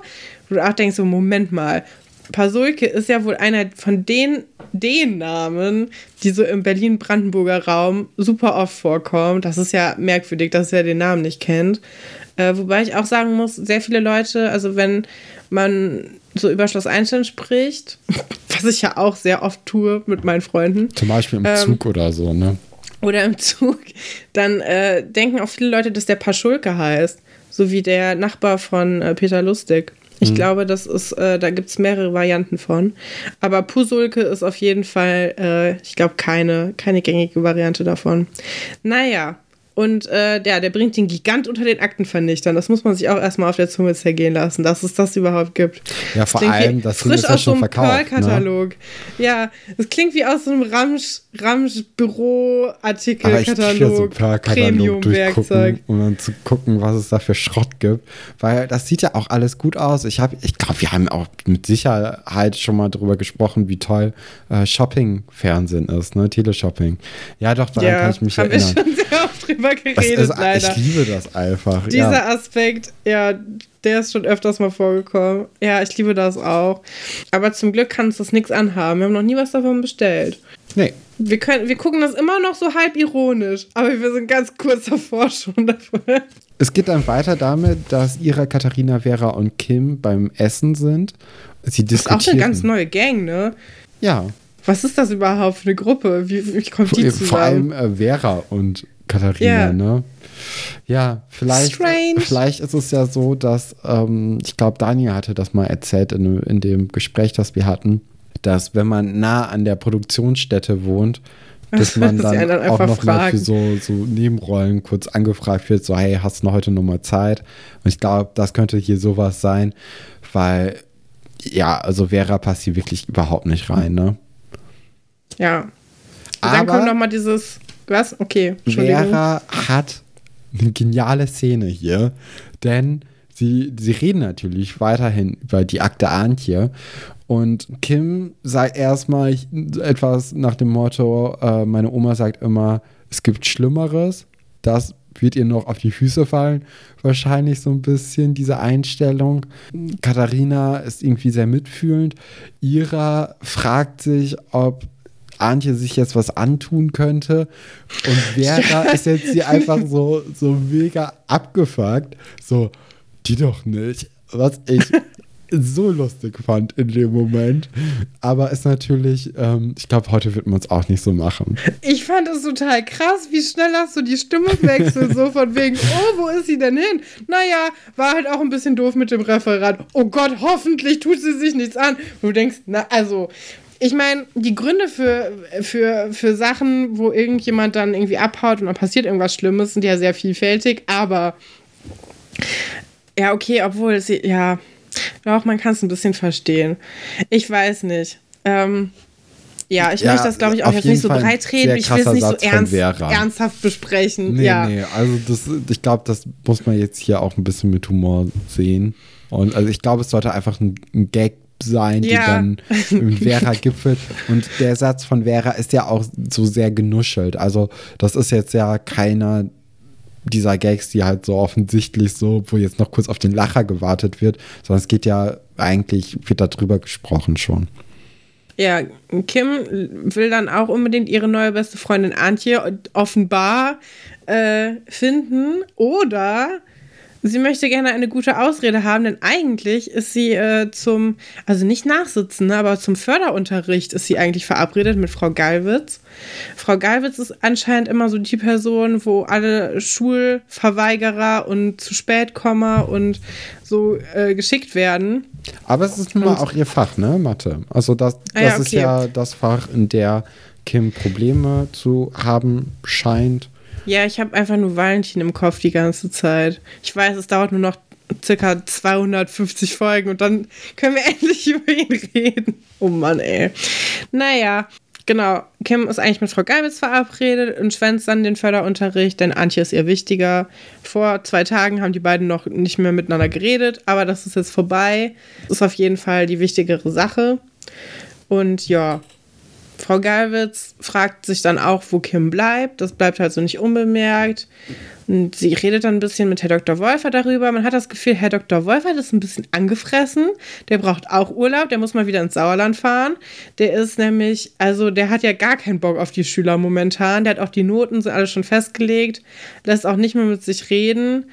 Wo du auch denkst, so, Moment mal, Pasulke ist ja wohl einer von den den Namen, die so im Berlin-Brandenburger Raum super oft vorkommen. Das ist ja merkwürdig, dass er den Namen nicht kennt. Äh, wobei ich auch sagen muss, sehr viele Leute, also wenn man so über Schloss Einstein spricht, was ich ja auch sehr oft tue mit meinen Freunden. Zum Beispiel im ähm, Zug oder so, ne? Oder im Zug, dann äh, denken auch viele Leute, dass der Paschulke heißt. So wie der Nachbar von äh, Peter Lustig. Ich mhm. glaube, das ist, äh, da gibt es mehrere Varianten von. Aber Pusulke ist auf jeden Fall, äh, ich glaube, keine, keine gängige Variante davon. Naja, und äh, ja, der bringt den Gigant unter den Aktenvernichtern. Das muss man sich auch erstmal auf der Zunge zergehen lassen, dass es das überhaupt gibt. Ja, das vor allem, das frisch ist ja aus so einem Pearl-Katalog. Ne? Ja, es klingt wie aus so einem Ramsch, Ramsch Premium-Werkzeug. Um dann zu gucken, was es da für Schrott gibt. Weil das sieht ja auch alles gut aus. Ich, ich glaube, wir haben auch mit Sicherheit schon mal darüber gesprochen, wie toll äh, Shopping-Fernsehen ist, ne? Teleshopping. Ja, doch, daran ja, kann ich mich erinnern. Wir schon sehr oft drüber geredet, ist, leider. Ich liebe das einfach. Dieser ja. Aspekt, ja, der ist schon öfters mal vorgekommen. Ja, ich liebe das auch. Aber zum Glück kann uns das nichts anhaben. Wir haben noch nie was davon bestellt. Nee. Wir, können, wir gucken das immer noch so halb ironisch, aber wir sind ganz kurz davor schon dafür. Es geht dann weiter damit, dass Ira, Katharina, Vera und Kim beim Essen sind. Sie das ist auch eine ganz neue Gang, ne? Ja. Was ist das überhaupt für eine Gruppe? Wie, wie kommt die zusammen? Vor allem äh, Vera und Katharina, yeah. ne? Ja, vielleicht, vielleicht ist es ja so, dass ähm, ich glaube, Daniel hatte das mal erzählt in, in dem Gespräch, das wir hatten, dass wenn man nah an der Produktionsstätte wohnt, dass man dann, dann auch noch mal für so, so Nebenrollen kurz angefragt wird, so hey, hast du noch heute noch mal Zeit? Und ich glaube, das könnte hier sowas sein, weil ja, also Vera passt hier wirklich überhaupt nicht rein, ne? Ja. Und dann kommt noch mal dieses was? Okay, Vera hat eine geniale Szene hier, denn sie, sie reden natürlich weiterhin über die Akte Antje und Kim sagt erstmal etwas nach dem Motto, äh, meine Oma sagt immer, es gibt Schlimmeres, das wird ihr noch auf die Füße fallen, wahrscheinlich so ein bisschen diese Einstellung. Katharina ist irgendwie sehr mitfühlend. Ira fragt sich, ob Antje sich jetzt was antun könnte. Und Vera ja. ist jetzt hier einfach so, so mega abgefuckt. So, die doch nicht. Was ich so lustig fand in dem Moment. Aber ist natürlich, ähm, ich glaube, heute wird man es auch nicht so machen. Ich fand es total krass, wie schnell hast du die Stimme wechselt, so von wegen, oh, wo ist sie denn hin? Naja, war halt auch ein bisschen doof mit dem Referat. Oh Gott, hoffentlich tut sie sich nichts an. Und du denkst, na, also, ich meine, die Gründe für, für, für Sachen, wo irgendjemand dann irgendwie abhaut und dann passiert irgendwas Schlimmes, sind ja sehr vielfältig, aber ja, okay, obwohl sie, ja, doch, man kann es ein bisschen verstehen. Ich weiß nicht. Ähm, ja, ich ja, möchte das, glaube ich, auch jetzt nicht so breit reden. Ich will es nicht so ernst, ernsthaft besprechen. Nee, ja. nee, also das, ich glaube, das muss man jetzt hier auch ein bisschen mit Humor sehen. Und also ich glaube, es sollte einfach ein, ein Gag sein, die ja. dann in Vera gipfelt. Und der Satz von Vera ist ja auch so sehr genuschelt. Also, das ist jetzt ja keiner dieser Gags, die halt so offensichtlich so, wo jetzt noch kurz auf den Lacher gewartet wird, sondern es geht ja eigentlich, wird darüber gesprochen schon. Ja, Kim will dann auch unbedingt ihre neue beste Freundin Antje offenbar äh, finden oder Sie möchte gerne eine gute Ausrede haben, denn eigentlich ist sie äh, zum, also nicht nachsitzen, ne, aber zum Förderunterricht ist sie eigentlich verabredet mit Frau Gallwitz. Frau Gallwitz ist anscheinend immer so die Person, wo alle Schulverweigerer und zu spät Komma und so äh, geschickt werden. Aber es ist nun mal auch ihr Fach, ne? Mathe. Also das, das ah, ja, okay. ist ja das Fach, in der Kim Probleme zu haben scheint. Ja, ich habe einfach nur Valentin im Kopf die ganze Zeit. Ich weiß, es dauert nur noch circa 250 Folgen und dann können wir endlich über ihn reden. Oh Mann, ey. Naja, genau. Kim ist eigentlich mit Frau Geibitz verabredet und schwänzt dann den Förderunterricht, denn Antje ist ihr wichtiger. Vor zwei Tagen haben die beiden noch nicht mehr miteinander geredet, aber das ist jetzt vorbei. Das ist auf jeden Fall die wichtigere Sache. Und ja, Frau Galwitz fragt sich dann auch, wo Kim bleibt. Das bleibt halt so nicht unbemerkt. Und sie redet dann ein bisschen mit Herr Dr. Wolfer darüber. Man hat das Gefühl, Herr Dr. Wolfer ist ein bisschen angefressen. Der braucht auch Urlaub. Der muss mal wieder ins Sauerland fahren. Der ist nämlich, also der hat ja gar keinen Bock auf die Schüler momentan. Der hat auch die Noten, sind alle schon festgelegt. Lässt auch nicht mehr mit sich reden.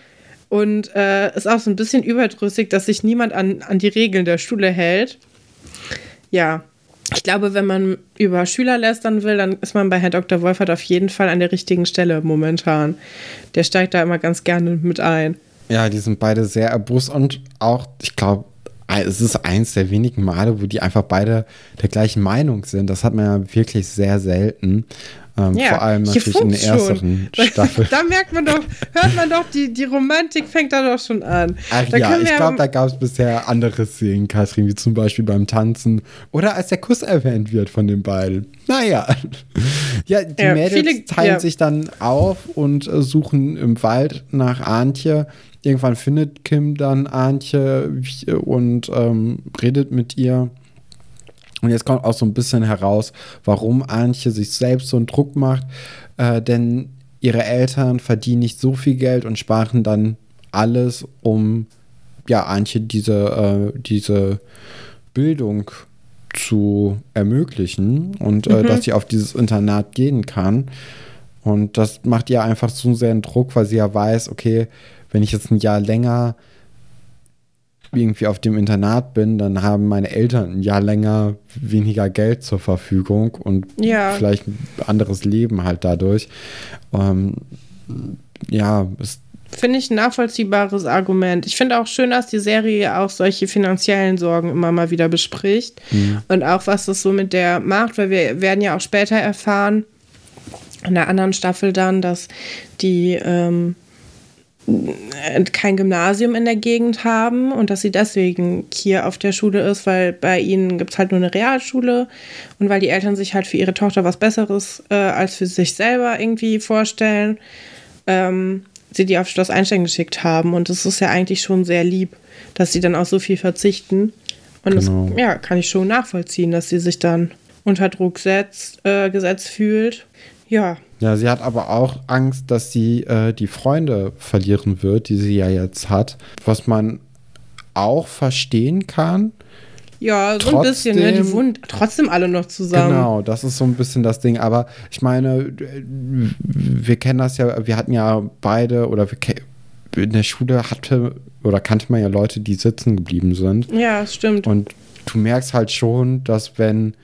Und äh, ist auch so ein bisschen überdrüssig, dass sich niemand an, an die Regeln der Schule hält. Ja, ich glaube, wenn man über Schüler lästern will, dann ist man bei Herrn Dr. Wolfert auf jeden Fall an der richtigen Stelle momentan. Der steigt da immer ganz gerne mit ein. Ja, die sind beide sehr erbost und auch, ich glaube, es ist eins der wenigen Male, wo die einfach beide der gleichen Meinung sind. Das hat man ja wirklich sehr selten. Ähm, ja, vor allem natürlich in der ersten Staffel. da merkt man doch, hört man doch, die, die Romantik fängt da doch schon an. Ach da ja, ich glaube, da gab es bisher andere Szenen, Katrin, wie zum Beispiel beim Tanzen oder als der Kuss erwähnt wird von den beiden. Naja. Ja, die ja, Mädels viele, teilen ja. sich dann auf und äh, suchen im Wald nach Antje. Irgendwann findet Kim dann Antje und ähm, redet mit ihr. Und jetzt kommt auch so ein bisschen heraus, warum Antje sich selbst so einen Druck macht. Äh, denn ihre Eltern verdienen nicht so viel Geld und sparen dann alles, um ja, Antje diese, äh, diese Bildung zu ermöglichen und äh, mhm. dass sie auf dieses Internat gehen kann. Und das macht ihr einfach so sehr einen Druck, weil sie ja weiß, okay, wenn ich jetzt ein Jahr länger irgendwie auf dem Internat bin, dann haben meine Eltern ein Jahr länger weniger Geld zur Verfügung und ja. vielleicht ein anderes Leben halt dadurch. Ähm, ja, es Finde ich ein nachvollziehbares Argument. Ich finde auch schön, dass die Serie auch solche finanziellen Sorgen immer mal wieder bespricht. Mhm. Und auch, was das so mit der macht, weil wir werden ja auch später erfahren, in der anderen Staffel dann, dass die ähm, kein Gymnasium in der Gegend haben und dass sie deswegen hier auf der Schule ist, weil bei ihnen gibt es halt nur eine Realschule und weil die Eltern sich halt für ihre Tochter was Besseres äh, als für sich selber irgendwie vorstellen, ähm, sie die auf Schloss Einstein geschickt haben. Und es ist ja eigentlich schon sehr lieb, dass sie dann auch so viel verzichten. Und genau. das ja, kann ich schon nachvollziehen, dass sie sich dann unter Druck setzt, äh, gesetzt fühlt. Ja, ja, sie hat aber auch Angst, dass sie äh, die Freunde verlieren wird, die sie ja jetzt hat. Was man auch verstehen kann. Ja, so trotzdem, ein bisschen, ne? Die wohnen trotzdem alle noch zusammen. Genau, das ist so ein bisschen das Ding. Aber ich meine, wir kennen das ja, wir hatten ja beide oder in der Schule hatte oder kannte man ja Leute, die sitzen geblieben sind. Ja, stimmt. Und du merkst halt schon, dass wenn,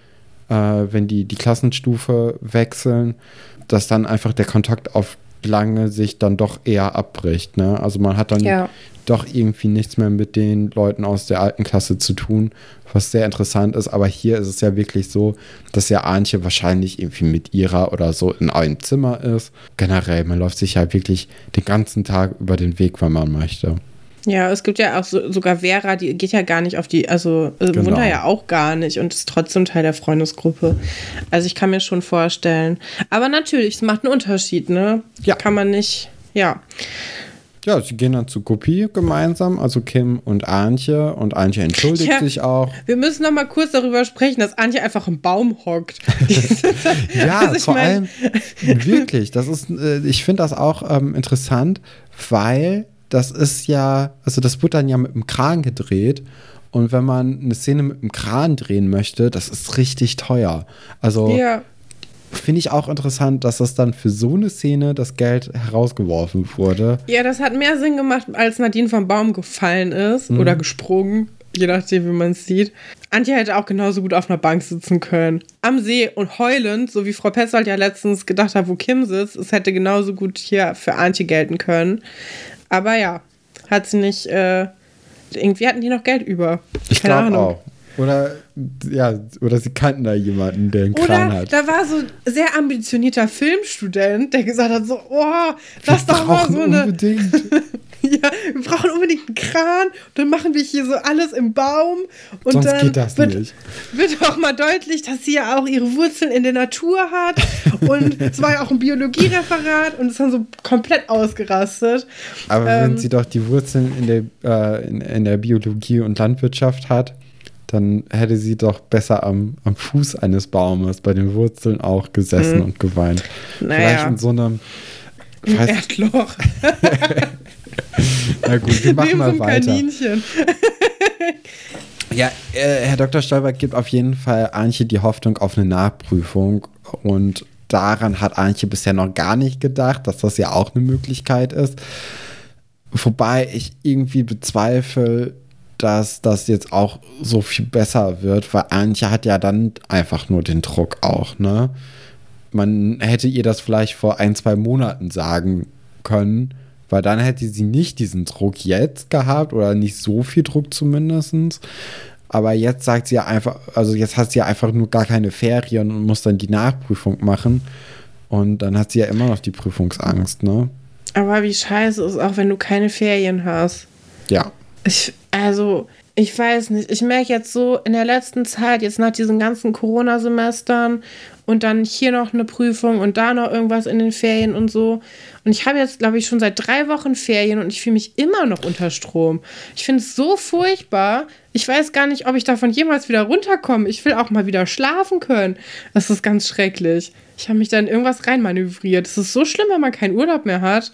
äh, wenn die die Klassenstufe wechseln, dass dann einfach der Kontakt auf lange Sicht dann doch eher abbricht. Ne? Also man hat dann ja. doch irgendwie nichts mehr mit den Leuten aus der alten Klasse zu tun, was sehr interessant ist. Aber hier ist es ja wirklich so, dass ja Antje wahrscheinlich irgendwie mit ihrer oder so in einem Zimmer ist. Generell, man läuft sich ja wirklich den ganzen Tag über den Weg, wenn man möchte. Ja, es gibt ja auch so, sogar Vera, die geht ja gar nicht auf die, also äh, genau. Wunder ja auch gar nicht und ist trotzdem Teil der Freundesgruppe. Also ich kann mir schon vorstellen. Aber natürlich, es macht einen Unterschied, ne? Ja. Kann man nicht, ja. Ja, sie gehen dann zu Kopie gemeinsam, also Kim und Antje. Und Antje entschuldigt ja, sich auch. Wir müssen noch mal kurz darüber sprechen, dass Antje einfach im Baum hockt. ja, also vor mein... allem wirklich. Das ist, äh, ich finde das auch ähm, interessant, weil das ist ja, also das wird dann ja mit dem Kran gedreht. Und wenn man eine Szene mit dem Kran drehen möchte, das ist richtig teuer. Also ja. finde ich auch interessant, dass das dann für so eine Szene das Geld herausgeworfen wurde. Ja, das hat mehr Sinn gemacht, als Nadine vom Baum gefallen ist mhm. oder gesprungen, je nachdem, wie man es sieht. Antje hätte auch genauso gut auf einer Bank sitzen können. Am See und heulend, so wie Frau Petzold ja letztens gedacht hat, wo Kim sitzt, es hätte genauso gut hier für Antje gelten können. Aber ja, hat sie nicht, äh, irgendwie hatten die noch Geld über. Ich glaube auch. Oder, ja, oder sie kannten da jemanden, der einen oder Kran hat. Da war so ein sehr ambitionierter Filmstudent, der gesagt hat: so, oh, lass doch mal so eine. Unbedingt. ja, wir brauchen unbedingt einen Kran. Dann machen wir hier so alles im Baum. Und Sonst dann geht das wird, nicht. Wird auch mal deutlich, dass sie ja auch ihre Wurzeln in der Natur hat. und es war ja auch ein Biologiereferat und es haben so komplett ausgerastet. Aber ähm, wenn sie doch die Wurzeln in der, äh, in, in der Biologie und Landwirtschaft hat, dann hätte sie doch besser am, am Fuß eines Baumes, bei den Wurzeln auch gesessen Mhm. und geweint. Naja. Vielleicht in so einem. Weiß, Erdloch. na gut, wir machen Neben so mal einem weiter. Kaninchen. Ja, äh, Herr Dr. Stolberg gibt auf jeden Fall Antje die Hoffnung auf eine Nachprüfung und daran hat Antje bisher noch gar nicht gedacht, dass das ja auch eine Möglichkeit ist. Wobei ich irgendwie bezweifle, dass das jetzt auch so viel besser wird, weil Antje hat ja dann einfach nur den Druck auch, ne? Man hätte ihr das vielleicht vor ein, zwei Monaten sagen können, weil dann hätte sie nicht diesen Druck jetzt gehabt oder nicht so viel Druck zumindestens. Aber jetzt sagt sie ja einfach, also jetzt hat sie ja einfach nur gar keine Ferien und muss dann die Nachprüfung machen. Und dann hat sie ja immer noch die Prüfungsangst, ne? Aber wie scheiße ist auch, wenn du keine Ferien hast. Ja. Ich, also, ich weiß nicht. Ich merke jetzt so in der letzten Zeit, jetzt nach diesen ganzen Corona-Semestern und dann hier noch eine Prüfung und da noch irgendwas in den Ferien und so. Und ich habe jetzt, glaube ich, schon seit drei Wochen Ferien und ich fühle mich immer noch unter Strom. Ich finde es so furchtbar. Ich weiß gar nicht, ob ich davon jemals wieder runterkomme. Ich will auch mal wieder schlafen können. Das ist ganz schrecklich. Ich habe mich dann irgendwas reinmanövriert. Es ist so schlimm, wenn man keinen Urlaub mehr hat.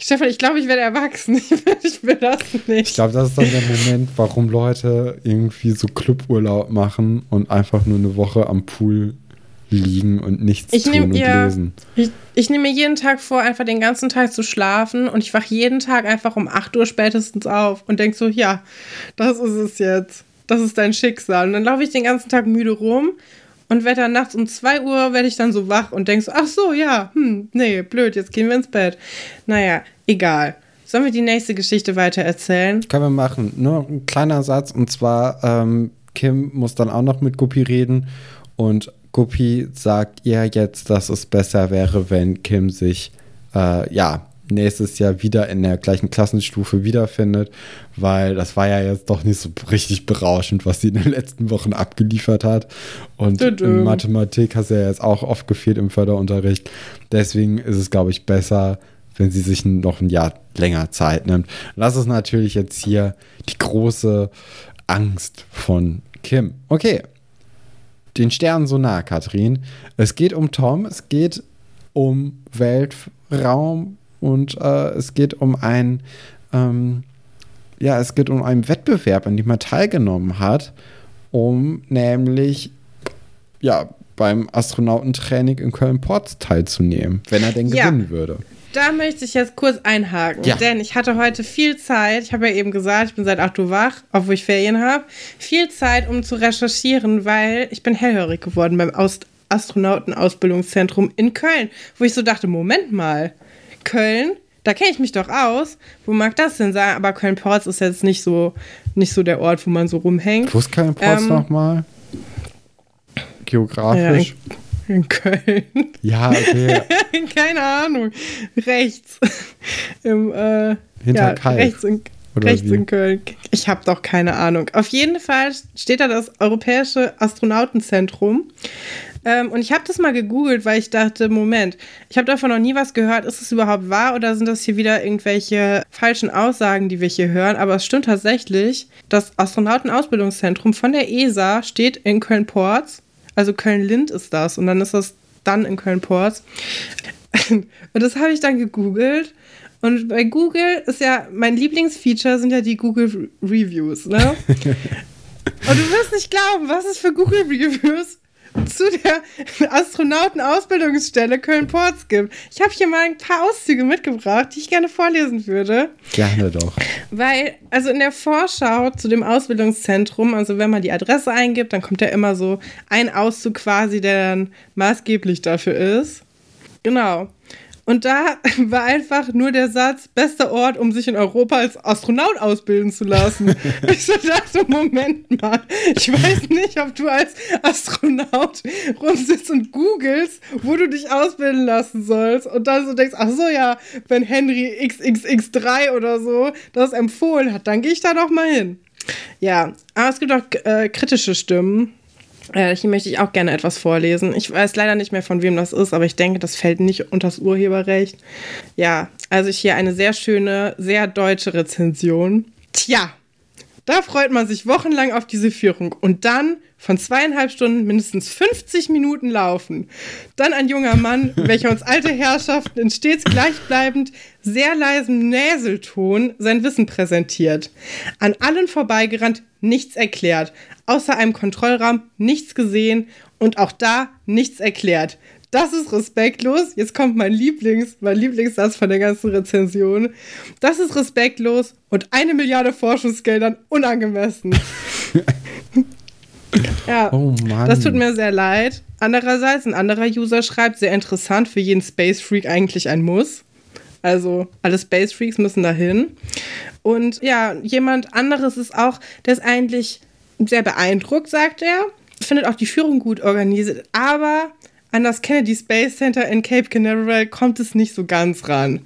Stefan, ich glaube, ich werde erwachsen. Ich will, ich will das nicht. Ich glaube, das ist dann der Moment, warum Leute irgendwie so Cluburlaub machen und einfach nur eine Woche am Pool liegen und nichts Ich tun und ja, lesen. ich, ich nehme mir jeden Tag vor, einfach den ganzen Tag zu schlafen und ich wache jeden Tag einfach um 8 Uhr spätestens auf und denke so, ja, das ist es jetzt. Das ist dein Schicksal. Und dann laufe ich den ganzen Tag müde rum und werde dann nachts um 2 Uhr werde ich dann so wach und denke so, ach so, ja, hm, nee, blöd, jetzt gehen wir ins Bett. Naja, egal. Sollen wir die nächste Geschichte weiter erzählen? Können wir machen. Nur ein kleiner Satz und zwar, ähm, Kim muss dann auch noch mit Guppi reden und Guppi sagt ihr jetzt, dass es besser wäre, wenn Kim sich, äh, ja, nächstes Jahr wieder in der gleichen Klassenstufe wiederfindet, weil das war ja jetzt doch nicht so richtig berauschend, was sie in den letzten Wochen abgeliefert hat. Und in Mathematik hat sie ja jetzt auch oft gefehlt im Förderunterricht. Deswegen ist es, glaube ich, besser, wenn sie sich noch ein Jahr länger Zeit nimmt. Und das ist natürlich jetzt hier die große Angst von Kim. Okay. Den Sternen so nah, Katrin. Es geht um Tom, es geht um Weltraum und äh, es geht um ein, ähm, ja, es geht um einen Wettbewerb, an dem er teilgenommen hat, um nämlich, ja, beim Astronautentraining in Köln-Porz teilzunehmen, wenn er denn Ja. gewinnen würde. Da möchte ich jetzt kurz einhaken, Ja. denn ich hatte heute viel Zeit. Ich habe ja eben gesagt, ich bin seit 8 Uhr wach, obwohl ich Ferien habe. Viel Zeit, um zu recherchieren, weil ich bin hellhörig geworden beim Aus Astronautenausbildungszentrum in Köln, wo ich so dachte, Moment mal, Köln, da kenne ich mich doch aus. Wo mag das denn sein? Aber Köln-Porz ist jetzt nicht so, nicht so der Ort, wo man so rumhängt. Wo ist Köln-Porz Ähm, nochmal? Ja, Geografisch? In Köln. Ja, okay. Keine Ahnung. Rechts. Im, äh, Hinter ja, Kalk, rechts, in, oder rechts wie? in Köln. Ich habe doch keine Ahnung. Auf jeden Fall steht da das Europäische Astronautenzentrum. Ähm, und ich habe das mal gegoogelt, weil ich dachte, Moment, ich habe davon noch nie was gehört. Ist es überhaupt wahr oder sind das hier wieder irgendwelche falschen Aussagen, die wir hier hören? Aber es stimmt tatsächlich. Das Astronautenausbildungszentrum von der ESA steht in Köln-Porz. Also Köln-Lind ist das. Und dann ist das dann in Köln-Porz. Und das habe ich dann gegoogelt. Und bei Google ist ja, mein Lieblingsfeature sind ja die Google Reviews, ne? Und du wirst nicht glauben, was es für Google Reviews zu der Astronautenausbildungsstelle Köln-Porz gibt. Ich habe hier mal ein paar Auszüge mitgebracht, die ich gerne vorlesen würde. Gerne doch. Weil, also in der Vorschau zu dem Ausbildungszentrum, also wenn man die Adresse eingibt, dann kommt ja immer so ein Auszug quasi, der dann maßgeblich dafür ist. Genau. Und da war einfach nur der Satz, bester Ort, um sich in Europa als Astronaut ausbilden zu lassen. ich so dachte, Moment mal, ich weiß nicht, ob du als Astronaut rumsitzt und googelst, wo du dich ausbilden lassen sollst. Und dann so denkst, ach so, ja, wenn Henry XXX3 oder so das empfohlen hat, dann gehe ich da doch mal hin. Ja, aber es gibt auch äh, kritische Stimmen. Äh, hier möchte ich auch gerne etwas vorlesen. Ich weiß leider nicht mehr, von wem das ist, aber ich denke, das fällt nicht unter das Urheberrecht. Ja, also hier eine sehr schöne, sehr deutsche Rezension. Tja, Da freut man sich wochenlang auf diese Führung. Und dann von zweieinhalb Stunden mindestens 50 Minuten laufen. Dann ein junger Mann, welcher uns alte Herrschaften in stets gleichbleibend, sehr leisem Näselton sein Wissen präsentiert. An allen vorbeigerannt, nichts erklärt. Außer einem Kontrollraum nichts gesehen und auch da nichts erklärt. Das ist respektlos. Jetzt kommt mein Lieblings, mein Lieblingssatz von der ganzen Rezension. Das ist respektlos und eine Milliarde Forschungsgeldern unangemessen. ja, Oh Mann. das tut mir sehr leid. Andererseits, ein anderer User schreibt, sehr interessant, für jeden Space Freak eigentlich ein Muss. Also alle Space Freaks müssen dahin. Und ja, jemand anderes ist auch, der ist eigentlich sehr beeindruckt, sagt er. Findet auch die Führung gut organisiert, aber an das Kennedy Space Center in Cape Canaveral kommt es nicht so ganz ran.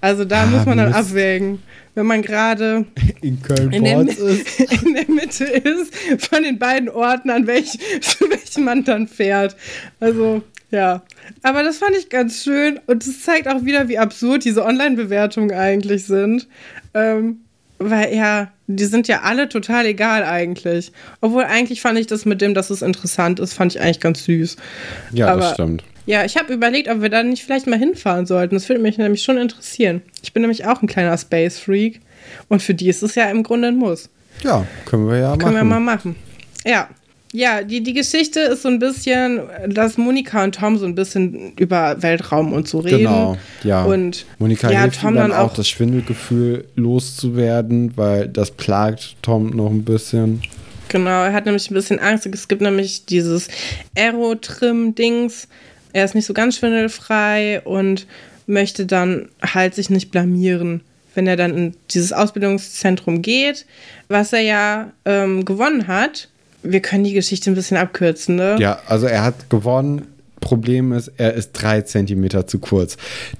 Also da Ah, muss man dann Mist. abwägen, wenn man gerade in Köln in der, ist. in der Mitte ist von den beiden Orten, an welch, zu welchem man dann fährt. Also, ja. Aber das fand ich ganz schön und es zeigt auch wieder, wie absurd diese Online-Bewertungen eigentlich sind. Ähm, weil ja, die sind ja alle total egal eigentlich. Obwohl eigentlich fand ich das mit dem, dass es interessant ist, fand ich eigentlich ganz süß. Ja, Aber- das stimmt. Ja, ich habe überlegt, ob wir da nicht vielleicht mal hinfahren sollten. Das würde mich nämlich schon interessieren. Ich bin nämlich auch ein kleiner Space Freak und für die ist es ja im Grunde ein Muss. Ja, können wir ja machen. Können wir mal machen. Ja. Ja, die, die Geschichte ist so ein bisschen, dass Monika und Tom so ein bisschen über Weltraum und so reden. Genau, ja. Und Monika ja, hilft Tom dann dann auch, auch- das Schwindelgefühl loszuwerden, weil das plagt Tom noch ein bisschen. Genau, er hat nämlich ein bisschen Angst. Es gibt nämlich dieses Aerotrim-Dings. Er ist nicht so ganz schwindelfrei und möchte dann halt sich nicht blamieren, wenn er dann in dieses Ausbildungszentrum geht, was er ja ähm, gewonnen hat. Wir können die Geschichte ein bisschen abkürzen, ne? Ja, also er hat gewonnen. Problem ist, er ist drei Zentimeter zu kurz.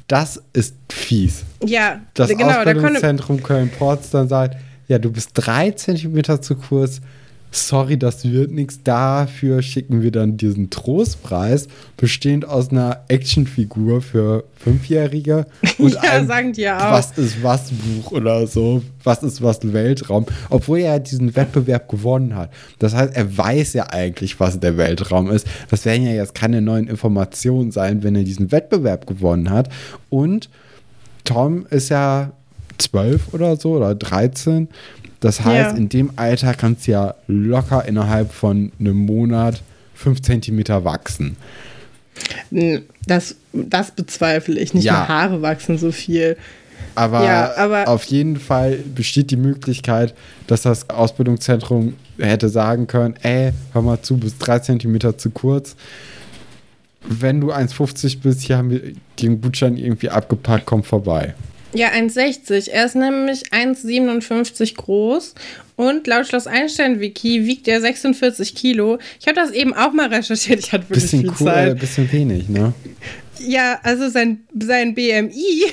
Das ist fies. Ja, Das genau, da Ausbildungszentrum Köln-Ports dann sagt, ja, du bist drei Zentimeter zu kurz. Sorry, das wird nichts. Dafür schicken wir dann diesen Trostpreis, bestehend aus einer Actionfigur für Fünfjährige und Ja, einem sagen die ja auch. Was ist was Buch oder so. Was ist was Weltraum. Obwohl er diesen Wettbewerb gewonnen hat. Das heißt, er weiß ja eigentlich, was der Weltraum ist. Das werden ja jetzt keine neuen Informationen sein, wenn er diesen Wettbewerb gewonnen hat. Und Tom ist ja zwölf oder so oder 13. Das heißt, Ja. in dem Alter kannst du ja locker innerhalb von einem Monat fünf Zentimeter wachsen. das, das bezweifle ich. Nicht Ja. mal Haare wachsen so viel. Aber, Ja, aber- auf jeden Fall besteht die Möglichkeit, dass das Ausbildungszentrum hätte sagen können, ey, hör mal zu, bist drei Zentimeter zu kurz. Wenn du 1,50 bist, hier haben wir den Gutschein irgendwie abgepackt, komm vorbei. Ja, 1,60. Er ist nämlich 1,57 groß und laut Schloss Einstein-Wiki wiegt er 46 Kilo. Ich habe das eben auch mal recherchiert. Ich hatte wirklich Bisschen viel cool, äh, Zeit. bisschen wenig, ne? Ja, also sein, sein BMI,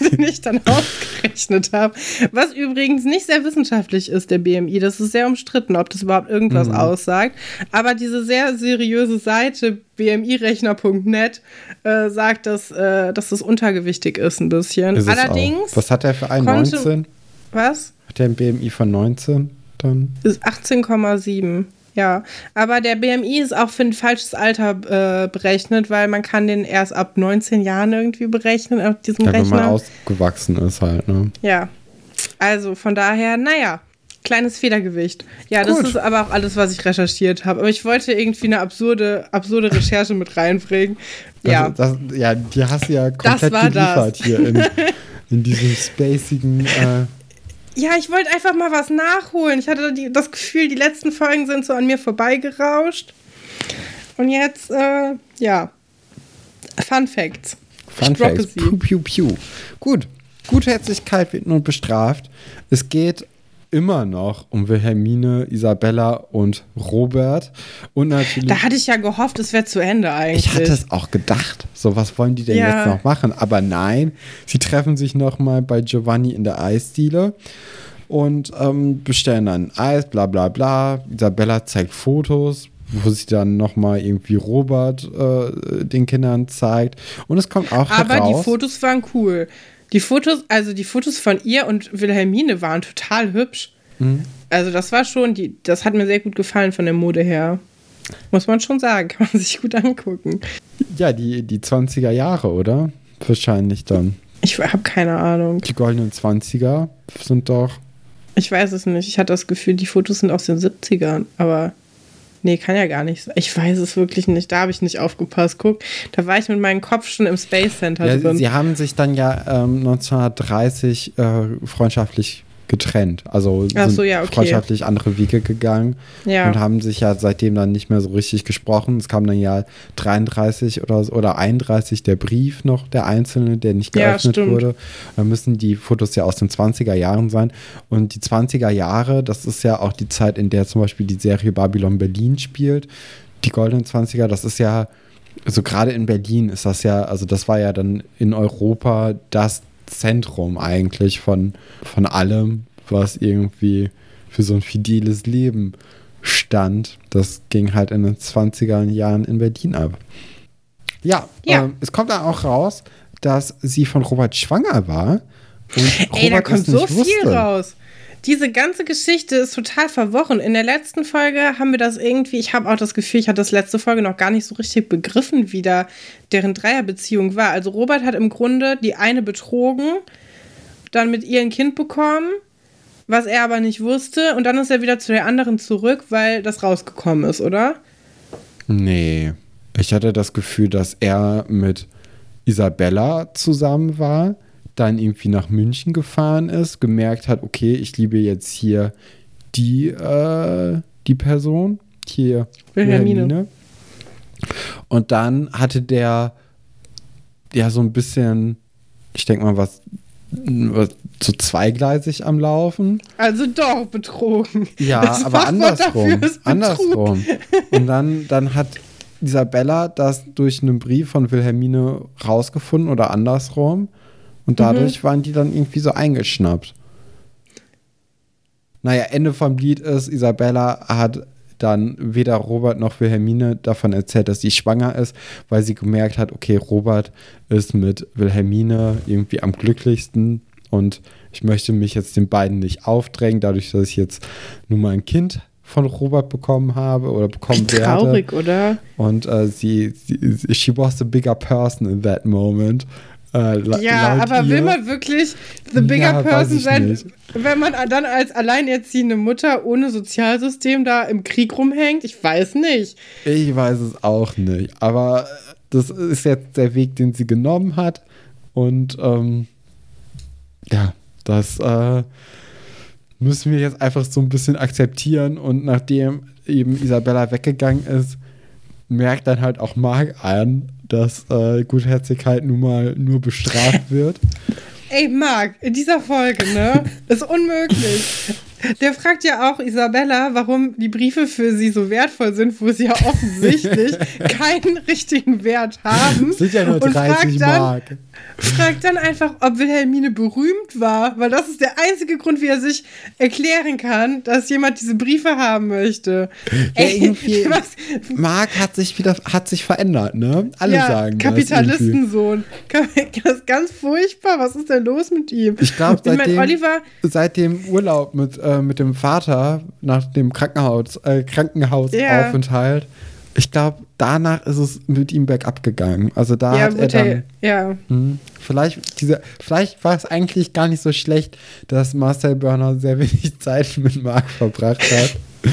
den ich dann ausgerechnet habe, was übrigens nicht sehr wissenschaftlich ist, der BMI. Das ist sehr umstritten, ob das überhaupt irgendwas Mhm. aussagt. Aber diese sehr seriöse Seite bmirechner.net äh, sagt, dass, äh, dass das untergewichtig ist ein bisschen. Ist Allerdings. Was hat er für einen? konnte- 19? was? Hat er ein BMI von 19 dann? Ist 18,7. Ja, aber der BMI ist auch für ein falsches Alter äh, berechnet, weil man kann den erst ab 19 Jahren irgendwie berechnen auf diesem Ja, wenn man Rechner. ausgewachsen ist halt, ne? Ja, also von daher, naja, kleines Federgewicht. Ja, das Gut. ist aber auch alles, was ich recherchiert habe. Aber ich wollte irgendwie eine absurde, absurde Recherche mit reinbringen. Das, Ja, Das, ja, die hast du ja komplett geliefert das. hier in, in diesem spacigen. Äh, ja, ich wollte einfach mal was nachholen. Ich hatte die, das Gefühl, die letzten Folgen sind so an mir vorbeigerauscht. Und jetzt, äh, ja, Fun Facts. Fun Facts. Piu, piu, piu. Gut. Gutherzigkeit wird nun bestraft. Es geht immer noch um Wilhelmine, Isabella und Robert. Und natürlich. Da hatte ich ja gehofft, es wäre zu Ende eigentlich. ich hatte es auch gedacht. So, was wollen die denn Ja. jetzt noch machen? Aber nein, sie treffen sich nochmal bei Giovanni in der Eisdiele und ähm, bestellen dann Eis, bla bla bla. Isabella zeigt Fotos, wo sie dann nochmal irgendwie Robert äh, den Kindern zeigt. Und es kommt auch Aber heraus. die Fotos waren cool. Die Fotos, also die Fotos von ihr und Wilhelmine waren total hübsch. Mhm. Also das war schon, die, das hat mir sehr gut gefallen von der Mode her. Muss man schon sagen, kann man sich gut angucken. Ja, die, die 20er Jahre, oder? Wahrscheinlich dann. Ich habe keine Ahnung. Die goldenen 20er sind doch. Ich weiß es nicht. Ich hatte das Gefühl, die Fotos sind aus den 70ern, aber nee, kann ja gar nicht sein. Ich weiß es wirklich nicht. Da habe ich nicht aufgepasst. Guck, da war ich mit meinem Kopf schon im Space Center Ja, drin. sie haben sich dann ja ähm, 1930 äh, freundschaftlich getrennt. Also Ach sind so, ja, okay. freundschaftlich andere Wege gegangen ja. und haben sich ja seitdem dann nicht mehr so richtig gesprochen. Es kam dann ja 33 oder, so- oder 31 der Brief noch, der einzelne, der nicht Ja, geöffnet stimmt. wurde. Dann müssen die Fotos ja aus den 20er Jahren sein. Und die 20er Jahre, das ist ja auch die Zeit, in der zum Beispiel die Serie Babylon Berlin spielt. Die goldenen 20er, das ist ja, also gerade in Berlin ist das ja, also das war ja dann in Europa das Zentrum eigentlich von, von allem, was irgendwie für so ein fideles Leben stand. Das ging halt in den 20er Jahren in Berlin ab. Ja, Ja. Ähm, es kommt dann auch raus, dass sie von Robert schwanger war. Und Ey, da Robert kommt es so viel wusste. raus. Diese ganze Geschichte ist total verworren. In der letzten Folge haben wir das irgendwie, ich habe auch das Gefühl, ich hatte das letzte Folge noch gar nicht so richtig begriffen, wie da deren Dreierbeziehung war. Also Robert hat im Grunde die eine betrogen, dann mit ihr ein Kind bekommen, was er aber nicht wusste, und dann ist er wieder zu der anderen zurück, weil das rausgekommen ist, oder? Nee. Ich hatte das Gefühl, dass er mit Isabella zusammen war, dann irgendwie nach München gefahren ist, gemerkt hat, okay, ich liebe jetzt hier die, äh, die Person, hier Wilhelmine. Wilhelmine. Und dann hatte der ja so ein bisschen, ich denke mal, was, so zweigleisig am Laufen. Also doch, betrogen. Ja, Das aber andersrum. Andersrum. Und dann, dann hat Isabella das durch einen Brief von Wilhelmine rausgefunden oder andersrum. Und dadurch waren die dann irgendwie so eingeschnappt. Naja, Ende vom Lied ist, Isabella hat dann weder Robert noch Wilhelmine davon erzählt, dass sie schwanger ist, weil sie gemerkt hat, okay, Robert ist mit Wilhelmine irgendwie am glücklichsten und ich möchte mich jetzt den beiden nicht aufdrängen, dadurch, dass ich jetzt nun mal ein Kind von Robert bekommen habe oder bekommen Wie werde. traurig, oder? Und äh, sie, sie, she was the bigger person in that moment. Äh, Ja, aber ihr. will man wirklich the bigger Ja, person sein, nicht. wenn man dann als alleinerziehende Mutter ohne Sozialsystem da im Krieg rumhängt? Ich weiß nicht. Ich weiß es auch nicht. Aber äh, das ist jetzt der Weg, den sie genommen hat. Und ähm, ja, das äh, müssen wir jetzt einfach so ein bisschen akzeptieren. Und nachdem eben Isabella weggegangen ist, merkt dann halt auch Marc an, dass äh, Gutherzigkeit nun mal nur bestraft wird. Ey, Marc, in dieser Folge, ne? Ist unmöglich. Der fragt ja auch Isabella, warum die Briefe für sie so wertvoll sind, wo sie ja offensichtlich keinen richtigen Wert haben. Das sind ja nur Und 30 fragt dann, Fragt dann einfach, ob Wilhelmine berühmt war, weil das ist der einzige Grund, wie er sich erklären kann, dass jemand diese Briefe haben möchte. Ja, irgendwie- was, Marc hat sich wieder hat sich verändert, ne? Alle ja, sagen. Kapitalistensohn. Das ist ganz furchtbar. Was ist denn los mit ihm? Ich glaube, Ich mein, seitdem, Oliver, seit dem Urlaub mit, äh, mit dem Vater nach dem Krankenhaus, äh, Krankenhausaufenthalt, ich glaube, danach ist es mit ihm bergab gegangen. Also da ja, hat er gut, dann. hey, ja. Hm, vielleicht, diese, vielleicht war es eigentlich gar nicht so schlecht, dass Marcel Börner sehr wenig Zeit mit Marc verbracht hat.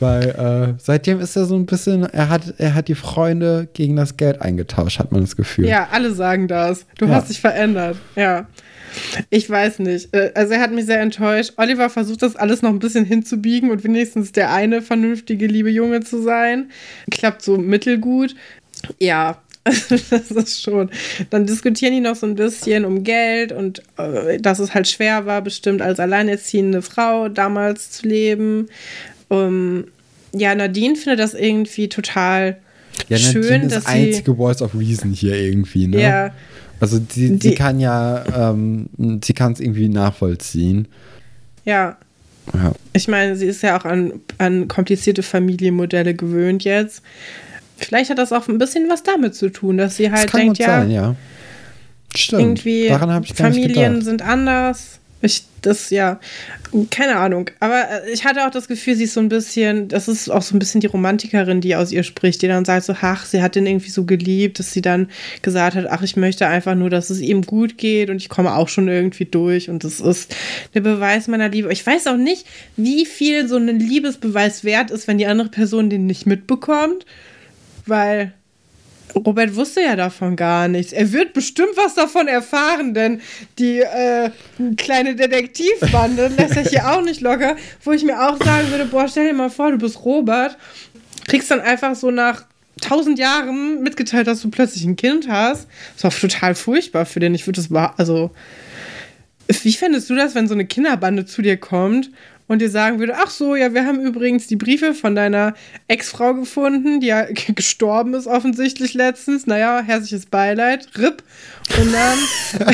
Weil äh, seitdem ist er so ein bisschen, er hat, er hat die Freunde gegen das Geld eingetauscht, hat man das Gefühl. Ja, alle sagen das. Du Ja. hast dich verändert. Ja. Ich weiß nicht. Äh, Also er hat mich sehr enttäuscht. Oliver versucht das alles noch ein bisschen hinzubiegen und wenigstens der eine vernünftige, liebe Junge zu sein. Klappt so mittelgut. Ja, das ist schon. Dann diskutieren die noch so ein bisschen um Geld und äh, dass es halt schwer war, bestimmt als alleinerziehende Frau damals zu leben. Um, ja, Nadine findet das irgendwie total Ja, Nadine schön, ist dass sie. einzige Voice of Reason hier irgendwie, ne? Ja, Also die, Die- sie kann ja, ähm, sie kann es irgendwie nachvollziehen. ja. Ja. Ich meine, sie ist ja auch an, an komplizierte Familienmodelle gewöhnt jetzt. Vielleicht hat das auch ein bisschen was damit zu tun, dass sie Das halt kann denkt, ja, sein, ja. Stimmt. irgendwie Daran habe ich gar nicht Familien sind anders. Ich, das, ja, keine Ahnung. Aber äh, ich hatte auch das Gefühl, sie ist so ein bisschen, das ist auch so ein bisschen die Romantikerin, die aus ihr spricht, die dann sagt so, ach, sie hat den irgendwie so geliebt, dass sie dann gesagt hat, ach, ich möchte einfach nur, dass es ihm gut geht und ich komme auch schon irgendwie durch und das ist der Beweis meiner Liebe. Ich weiß auch nicht, wie viel so ein Liebesbeweis wert ist, wenn die andere Person den nicht mitbekommt, weil Robert wusste ja davon gar nichts. Er wird bestimmt was davon erfahren, denn die äh, kleine Detektivbande lässt sich hier auch nicht locker, wo ich mir auch sagen würde, boah, stell dir mal vor, du bist Robert, kriegst dann einfach so nach tausend Jahren mitgeteilt, dass du plötzlich ein Kind hast. Das war total furchtbar für den. Ich würde das, also, wie fändest du das, wenn so eine Kinderbande zu dir kommt und dir sagen würde, ach so, ja, wir haben übrigens die Briefe von deiner Ex-Frau gefunden, die ja gestorben ist offensichtlich letztens. Naja, herzliches Beileid, RIP. Und dann,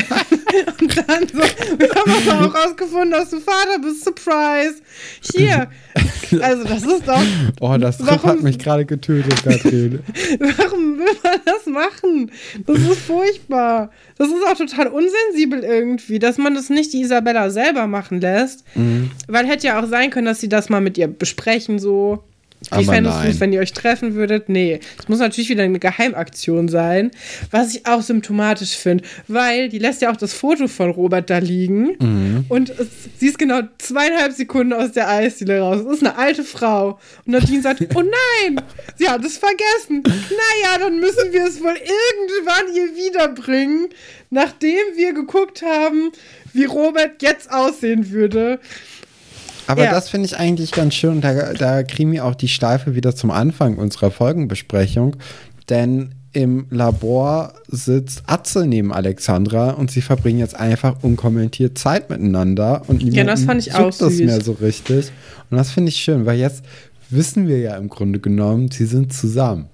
und dann so, wir haben aber auch rausgefunden, dass du Vater bist, Surprise. Hier. Also das ist doch... Oh, das warum, hat mich gerade getötet, Katrin. warum will man das machen? Das ist furchtbar. Das ist auch total unsensibel irgendwie, dass man das nicht die Isabella selber machen lässt. Mhm. Weil hätte ja auch sein können, dass sie das mal mit ihr besprechen, so. Wie fändest du es, wenn ihr euch treffen würdet? Nee. Es muss natürlich wieder eine Geheimaktion sein, was ich auch symptomatisch finde, weil die lässt ja auch das Foto von Robert da liegen mhm. und es, sie ist genau zweieinhalb Sekunden aus der Eisdiele raus. Es ist eine alte Frau. Und Nadine sagt, oh nein, sie hat es vergessen. Naja, dann müssen wir es wohl irgendwann ihr wiederbringen, nachdem wir geguckt haben, wie Robert jetzt aussehen würde. Aber ja. das finde ich eigentlich ganz schön. Da, da kriegen wir auch die Steife wieder zum Anfang unserer Folgenbesprechung. Denn im Labor sitzt Atze neben Alexandra und sie verbringen jetzt einfach unkommentiert Zeit miteinander. Und ja, das fand ich auch süß. das mehr so richtig. Und das finde ich schön, weil jetzt wissen wir ja im Grunde genommen, sie sind zusammen.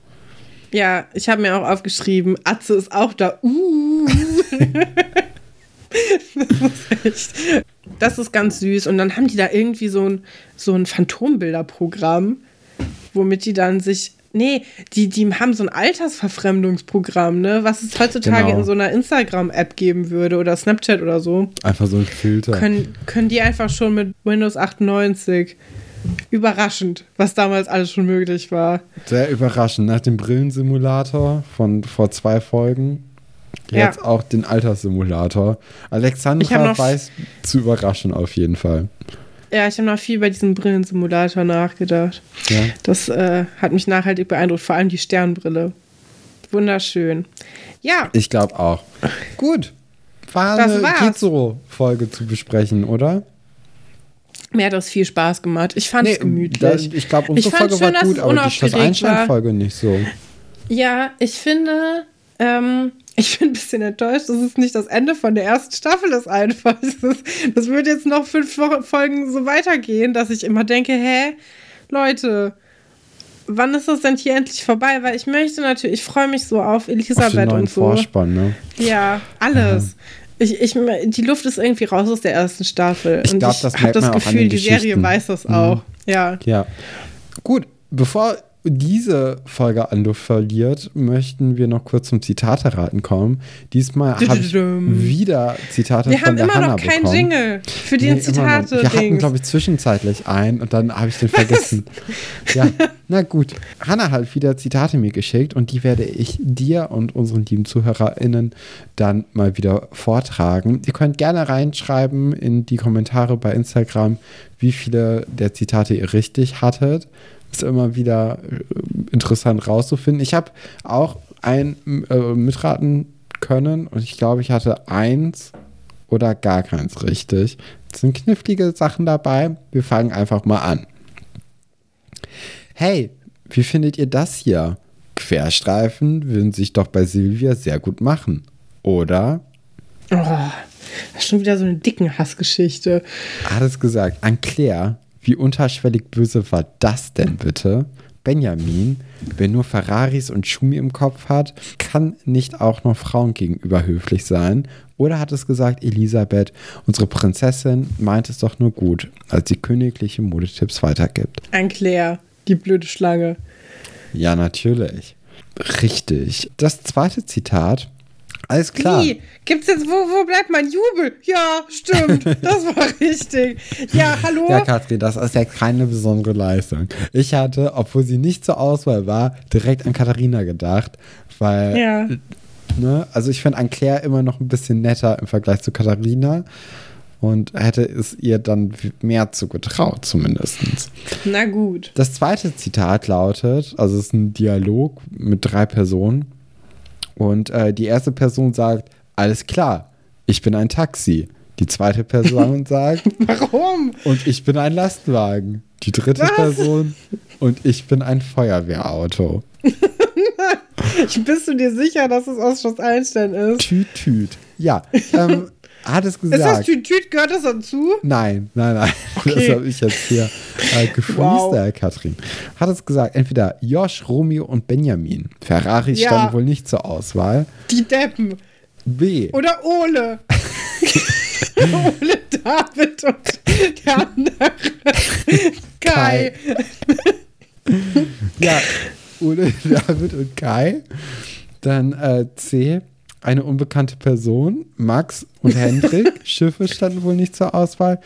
Ja, ich habe mir auch aufgeschrieben, Atze ist auch da. Uh. das ist echt das ist ganz süß. Und dann haben die da irgendwie so ein, so ein Phantombilderprogramm, womit die dann sich. Nee, die, die haben so ein Altersverfremdungsprogramm, ne? Was es heutzutage genau. in so einer Instagram-App geben würde oder Snapchat oder so. Einfach so ein Filter. Können, können die einfach schon mit Windows 98 überraschend, was damals alles schon möglich war. Sehr überraschend. Nach dem Brillensimulator von vor zwei Folgen Jetzt ja. auch den Alterssimulator. Alexandra weiß zu überraschen auf jeden Fall. Ja, ich habe noch viel über diesen Brillensimulator nachgedacht. Ja. Das äh, hat mich nachhaltig beeindruckt, vor allem die Sternbrille. Wunderschön. Ja. Ich glaube auch. Gut. War das eine Kizo-Folge zu besprechen, oder? Mir hat das viel Spaß gemacht. Ich fand es nee, gemütlich. Da, ich glaube, unsere Folge schön, war gut, aber die Einstein-Folge nicht so. Ja, ich finde, ähm, ich bin ein bisschen enttäuscht, dass es nicht das Ende von der ersten Staffel ist einfach. Das, das wird jetzt noch fünf Folgen so weitergehen, dass ich immer denke, hä, Leute, wann ist das denn hier endlich vorbei? Weil ich möchte natürlich, ich freue mich so auf Elisabeth auf und so. Vorspann, ne? Ja, alles. Ja. Ich, ich, die Luft ist irgendwie raus aus der ersten Staffel. Ich glaube, das merkt das man Gefühl, die Serie weiß das mhm. auch. Ja. Ja. Gut, bevor diese Folge Anluft verliert, möchten wir noch kurz zum Zitate-Raten kommen. Diesmal habe ich wieder Zitate wir von der Hanna bekommen. Wir haben immer noch keinen Jingle für den nee, Zitate. Wir hatten, glaube ich, zwischenzeitlich einen und dann habe ich den vergessen. ja, na gut. Hanna hat wieder Zitate mir geschickt und die werde ich dir und unseren lieben ZuhörerInnen dann mal wieder vortragen. Ihr könnt gerne reinschreiben in die Kommentare bei Instagram, wie viele der Zitate ihr richtig hattet ist immer wieder äh, interessant rauszufinden. Ich habe auch ein äh, mitraten können und ich glaube, ich hatte eins oder gar keins richtig. Es sind knifflige Sachen dabei. Wir fangen einfach mal an. Hey, wie findet ihr das hier? Querstreifen würden sich doch bei Silvia sehr gut machen, oder? Oh, das ist schon wieder so eine dicken Hassgeschichte. Hat es gesagt. An Claire wie unterschwellig böse war das denn bitte? Benjamin, wer nur Ferraris und Schumi im Kopf hat, kann nicht auch noch Frauen gegenüber höflich sein. Oder hat es gesagt, Elisabeth, unsere Prinzessin meint es doch nur gut, als sie königliche Modetipps weitergibt. Ein Claire, die blöde Schlange. Ja, natürlich. Richtig. Das zweite Zitat Alles klar. Wie? Gibt's jetzt, wo, wo bleibt mein Jubel? Ja, stimmt. Das war richtig. Ja, hallo? Ja, Katrin, das ist ja keine besondere Leistung. Ich hatte, obwohl sie nicht zur Auswahl war, direkt an Katharina gedacht, weil, Ja. ne, also ich finde Claire immer noch ein bisschen netter im Vergleich zu Katharina und hätte es ihr dann mehr zugetraut, zumindest. Na gut. Das zweite Zitat lautet, also es ist ein Dialog mit drei Personen und äh, die erste Person sagt, alles klar, ich bin ein Taxi. Die zweite Person sagt, Warum? und ich bin ein Lastwagen. Die dritte Was? Person und ich bin ein Feuerwehrauto. Ich, bist du dir sicher, dass es aus Schloss Einstein ist? Tüt, tüt. Ja, ähm, hat es Ist das gesagt. Tütüt? Gehört das dazu? Nein, nein, nein. Das Okay. habe ich jetzt hier äh, gefreestylt, Katrin. Hat es gesagt, entweder Josh, Romeo und Benjamin. Ferrari Ja. standen wohl nicht zur Auswahl. Die Deppen. B. Oder Ole. Ole David und der andere. Kai. Ja, Ole, David und Kai. Dann äh, C. Eine unbekannte Person, Max und Hendrik. Schiffe standen wohl nicht zur Auswahl.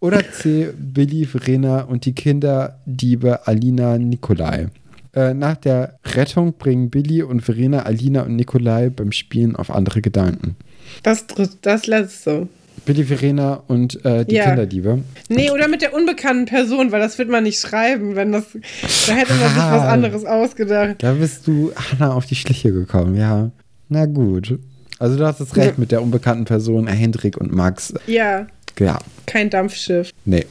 Oder C. Billy, Verena und die Kinderdiebe Alina Nikolai. Äh, nach der Rettung bringen Billy und Verena Alina und Nikolai beim Spielen auf andere Gedanken. Das das letzte. Billy, Verena und äh, die Ja. Kinderdiebe. Nee, oder mit der unbekannten Person, weil das wird man nicht schreiben, wenn das. Da hätte man sich Ah. was anderes ausgedacht. Da bist du, Hanna, auf die Schliche gekommen, ja. Na gut. Also du hast es recht mit der unbekannten Person, äh, Hendrik und Max. Ja, Ja, kein Dampfschiff. nee.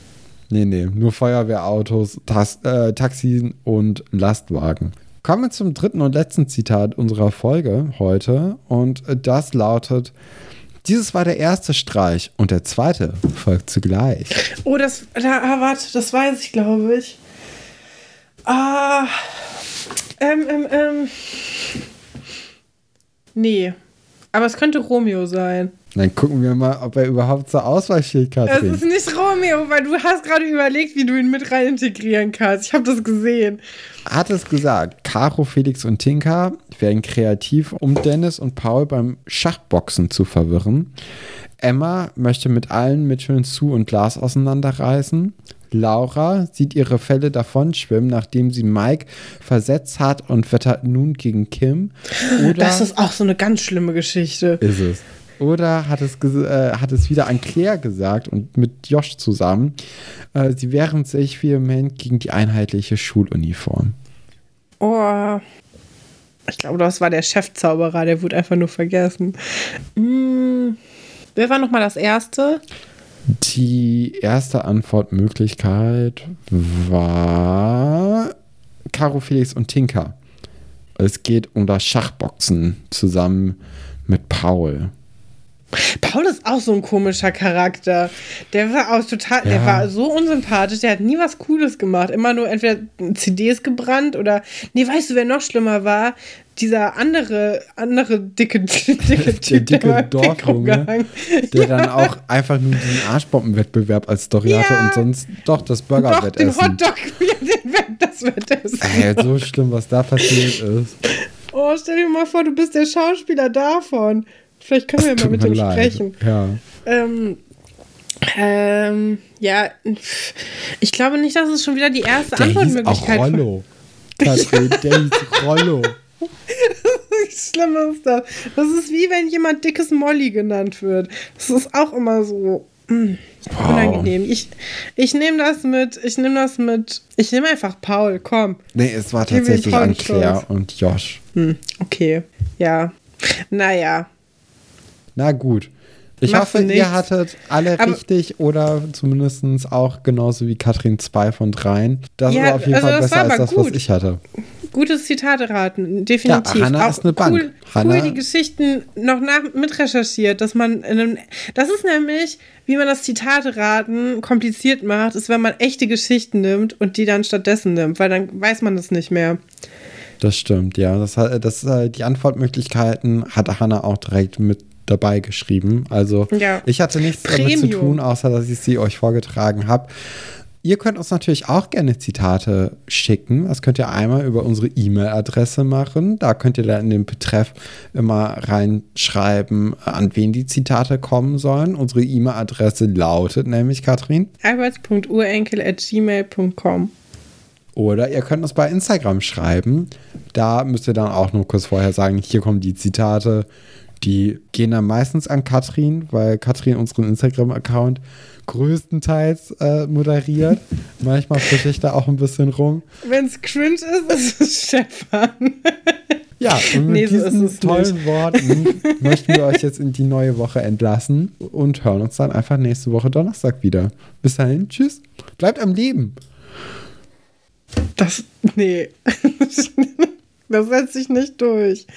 Nee, nee. Nur Feuerwehrautos, Tas äh, Taxien und Lastwagen. Kommen wir zum dritten und letzten Zitat unserer Folge heute. Und das lautet: Dieses war der erste Streich und der zweite folgt zugleich. Oh, das. Da, ah, warte, das weiß ich, glaube ich. Ah. Ähm, ähm, ähm. Nee. Aber es könnte Romeo sein. Dann gucken wir mal, ob er überhaupt zur Auswahl steht, Es Katrin. ist nicht Romeo, weil du hast gerade überlegt, wie du ihn mit rein integrieren kannst. Ich habe das gesehen. hat es gesagt, Caro, Felix und Tinka werden kreativ, um Dennis und Paul beim Schachboxen zu verwirren. Emma möchte mit allen Mitteln zu und Glas auseinanderreißen. Laura sieht ihre Fälle davonschwimmen, nachdem sie Mike versetzt hat und wettert nun gegen Kim. Oder Das ist auch so eine ganz schlimme Geschichte. ist es. Oder hat es, äh, hat es wieder an Claire gesagt und mit Josh zusammen, äh, sie wehren sich vehement gegen die einheitliche Schuluniform. Oh. Ich glaube, das war der Chefzauberer, der wurde einfach nur vergessen. Hm. Wer war nochmal das Erste? Die erste Antwortmöglichkeit war Caro, Felix und Tinka. Es geht um das Schachboxen zusammen mit Paul. Paul ist auch so ein komischer Charakter. Der war auch total, der Ja. war so unsympathisch, der hat nie was Cooles gemacht. Immer nur entweder CDs gebrannt oder. Nee, weißt du, wer noch schlimmer war? Dieser andere, andere dicke, dicke Typ, dicke mal im Weg Dorfjunge. Der dann auch einfach nur diesen Arschbombenwettbewerb als Story Ja. hatte und sonst doch das Doch, den Burgerwettessen. Hotdog, ja, den Wett, das Wettessen. Ey, so schlimm, was da passiert ist. Oh, stell dir mal vor, du bist der Schauspieler davon. Vielleicht können wir ja mal mit leid. sprechen. Ja. Ähm, ähm, ja, ich glaube nicht, dass es schon wieder die erste Der auch Antwortmöglichkeit war. Rollo. Katrin, der hieß Rollo. Schlimm ist das? Das ist wie wenn jemand dickes Molly genannt wird. Das ist auch immer so mm, Wow. unangenehm. Ich, ich nehme das mit, ich nehme das mit, ich nehme einfach Paul, komm. Nee, es war tatsächlich an Claire und Josh. Hm, okay, ja. Naja, Na gut. Ich Machst hoffe, ihr hattet alle Aber- richtig oder zumindest auch genauso wie Katrin zwei von dreien. Das Ja, ist auf jeden also Fall besser war als das, was gut. ich hatte. Gutes Zitate raten, definitiv. Ja, Hannah Auch ist eine Bank. Cool, Hannah- cool die Geschichten noch nach, mitrecherchiert, dass man in einem, das ist nämlich, wie man das Zitate raten kompliziert macht, ist, wenn man echte Geschichten nimmt und die dann stattdessen nimmt, weil dann weiß man das nicht mehr. Das stimmt, ja. Das, hat- das, äh, die Antwortmöglichkeiten hat Hannah auch direkt mit dabei geschrieben. Also Ja. ich hatte nichts damit zu Premium. tun, außer dass ich sie euch vorgetragen habe. Ihr könnt uns natürlich auch gerne Zitate schicken. Das könnt ihr einmal über unsere E-Mail-Adresse machen. Da könnt ihr dann in den Betreff immer reinschreiben, an wen die Zitate kommen sollen. Unsere E-Mail-Adresse lautet nämlich, Katrin. alberts.urenkel.gmail.com Oder ihr könnt uns bei Instagram schreiben. Da müsst ihr dann auch nur kurz vorher sagen, hier kommen die Zitate. Die gehen dann meistens an Katrin, weil Katrin unseren Instagram-Account größtenteils äh, moderiert. Manchmal fische ich da auch ein bisschen rum. Wenn es cringe ist, ist es Stefan. Ja, und mit Nee, so diesen es tollen nicht. Worten möchten wir euch jetzt in die neue Woche entlassen und hören uns dann einfach nächste Woche Donnerstag wieder. Bis dahin, tschüss. Bleibt am Leben. Das. Nee. das setzt sich nicht durch.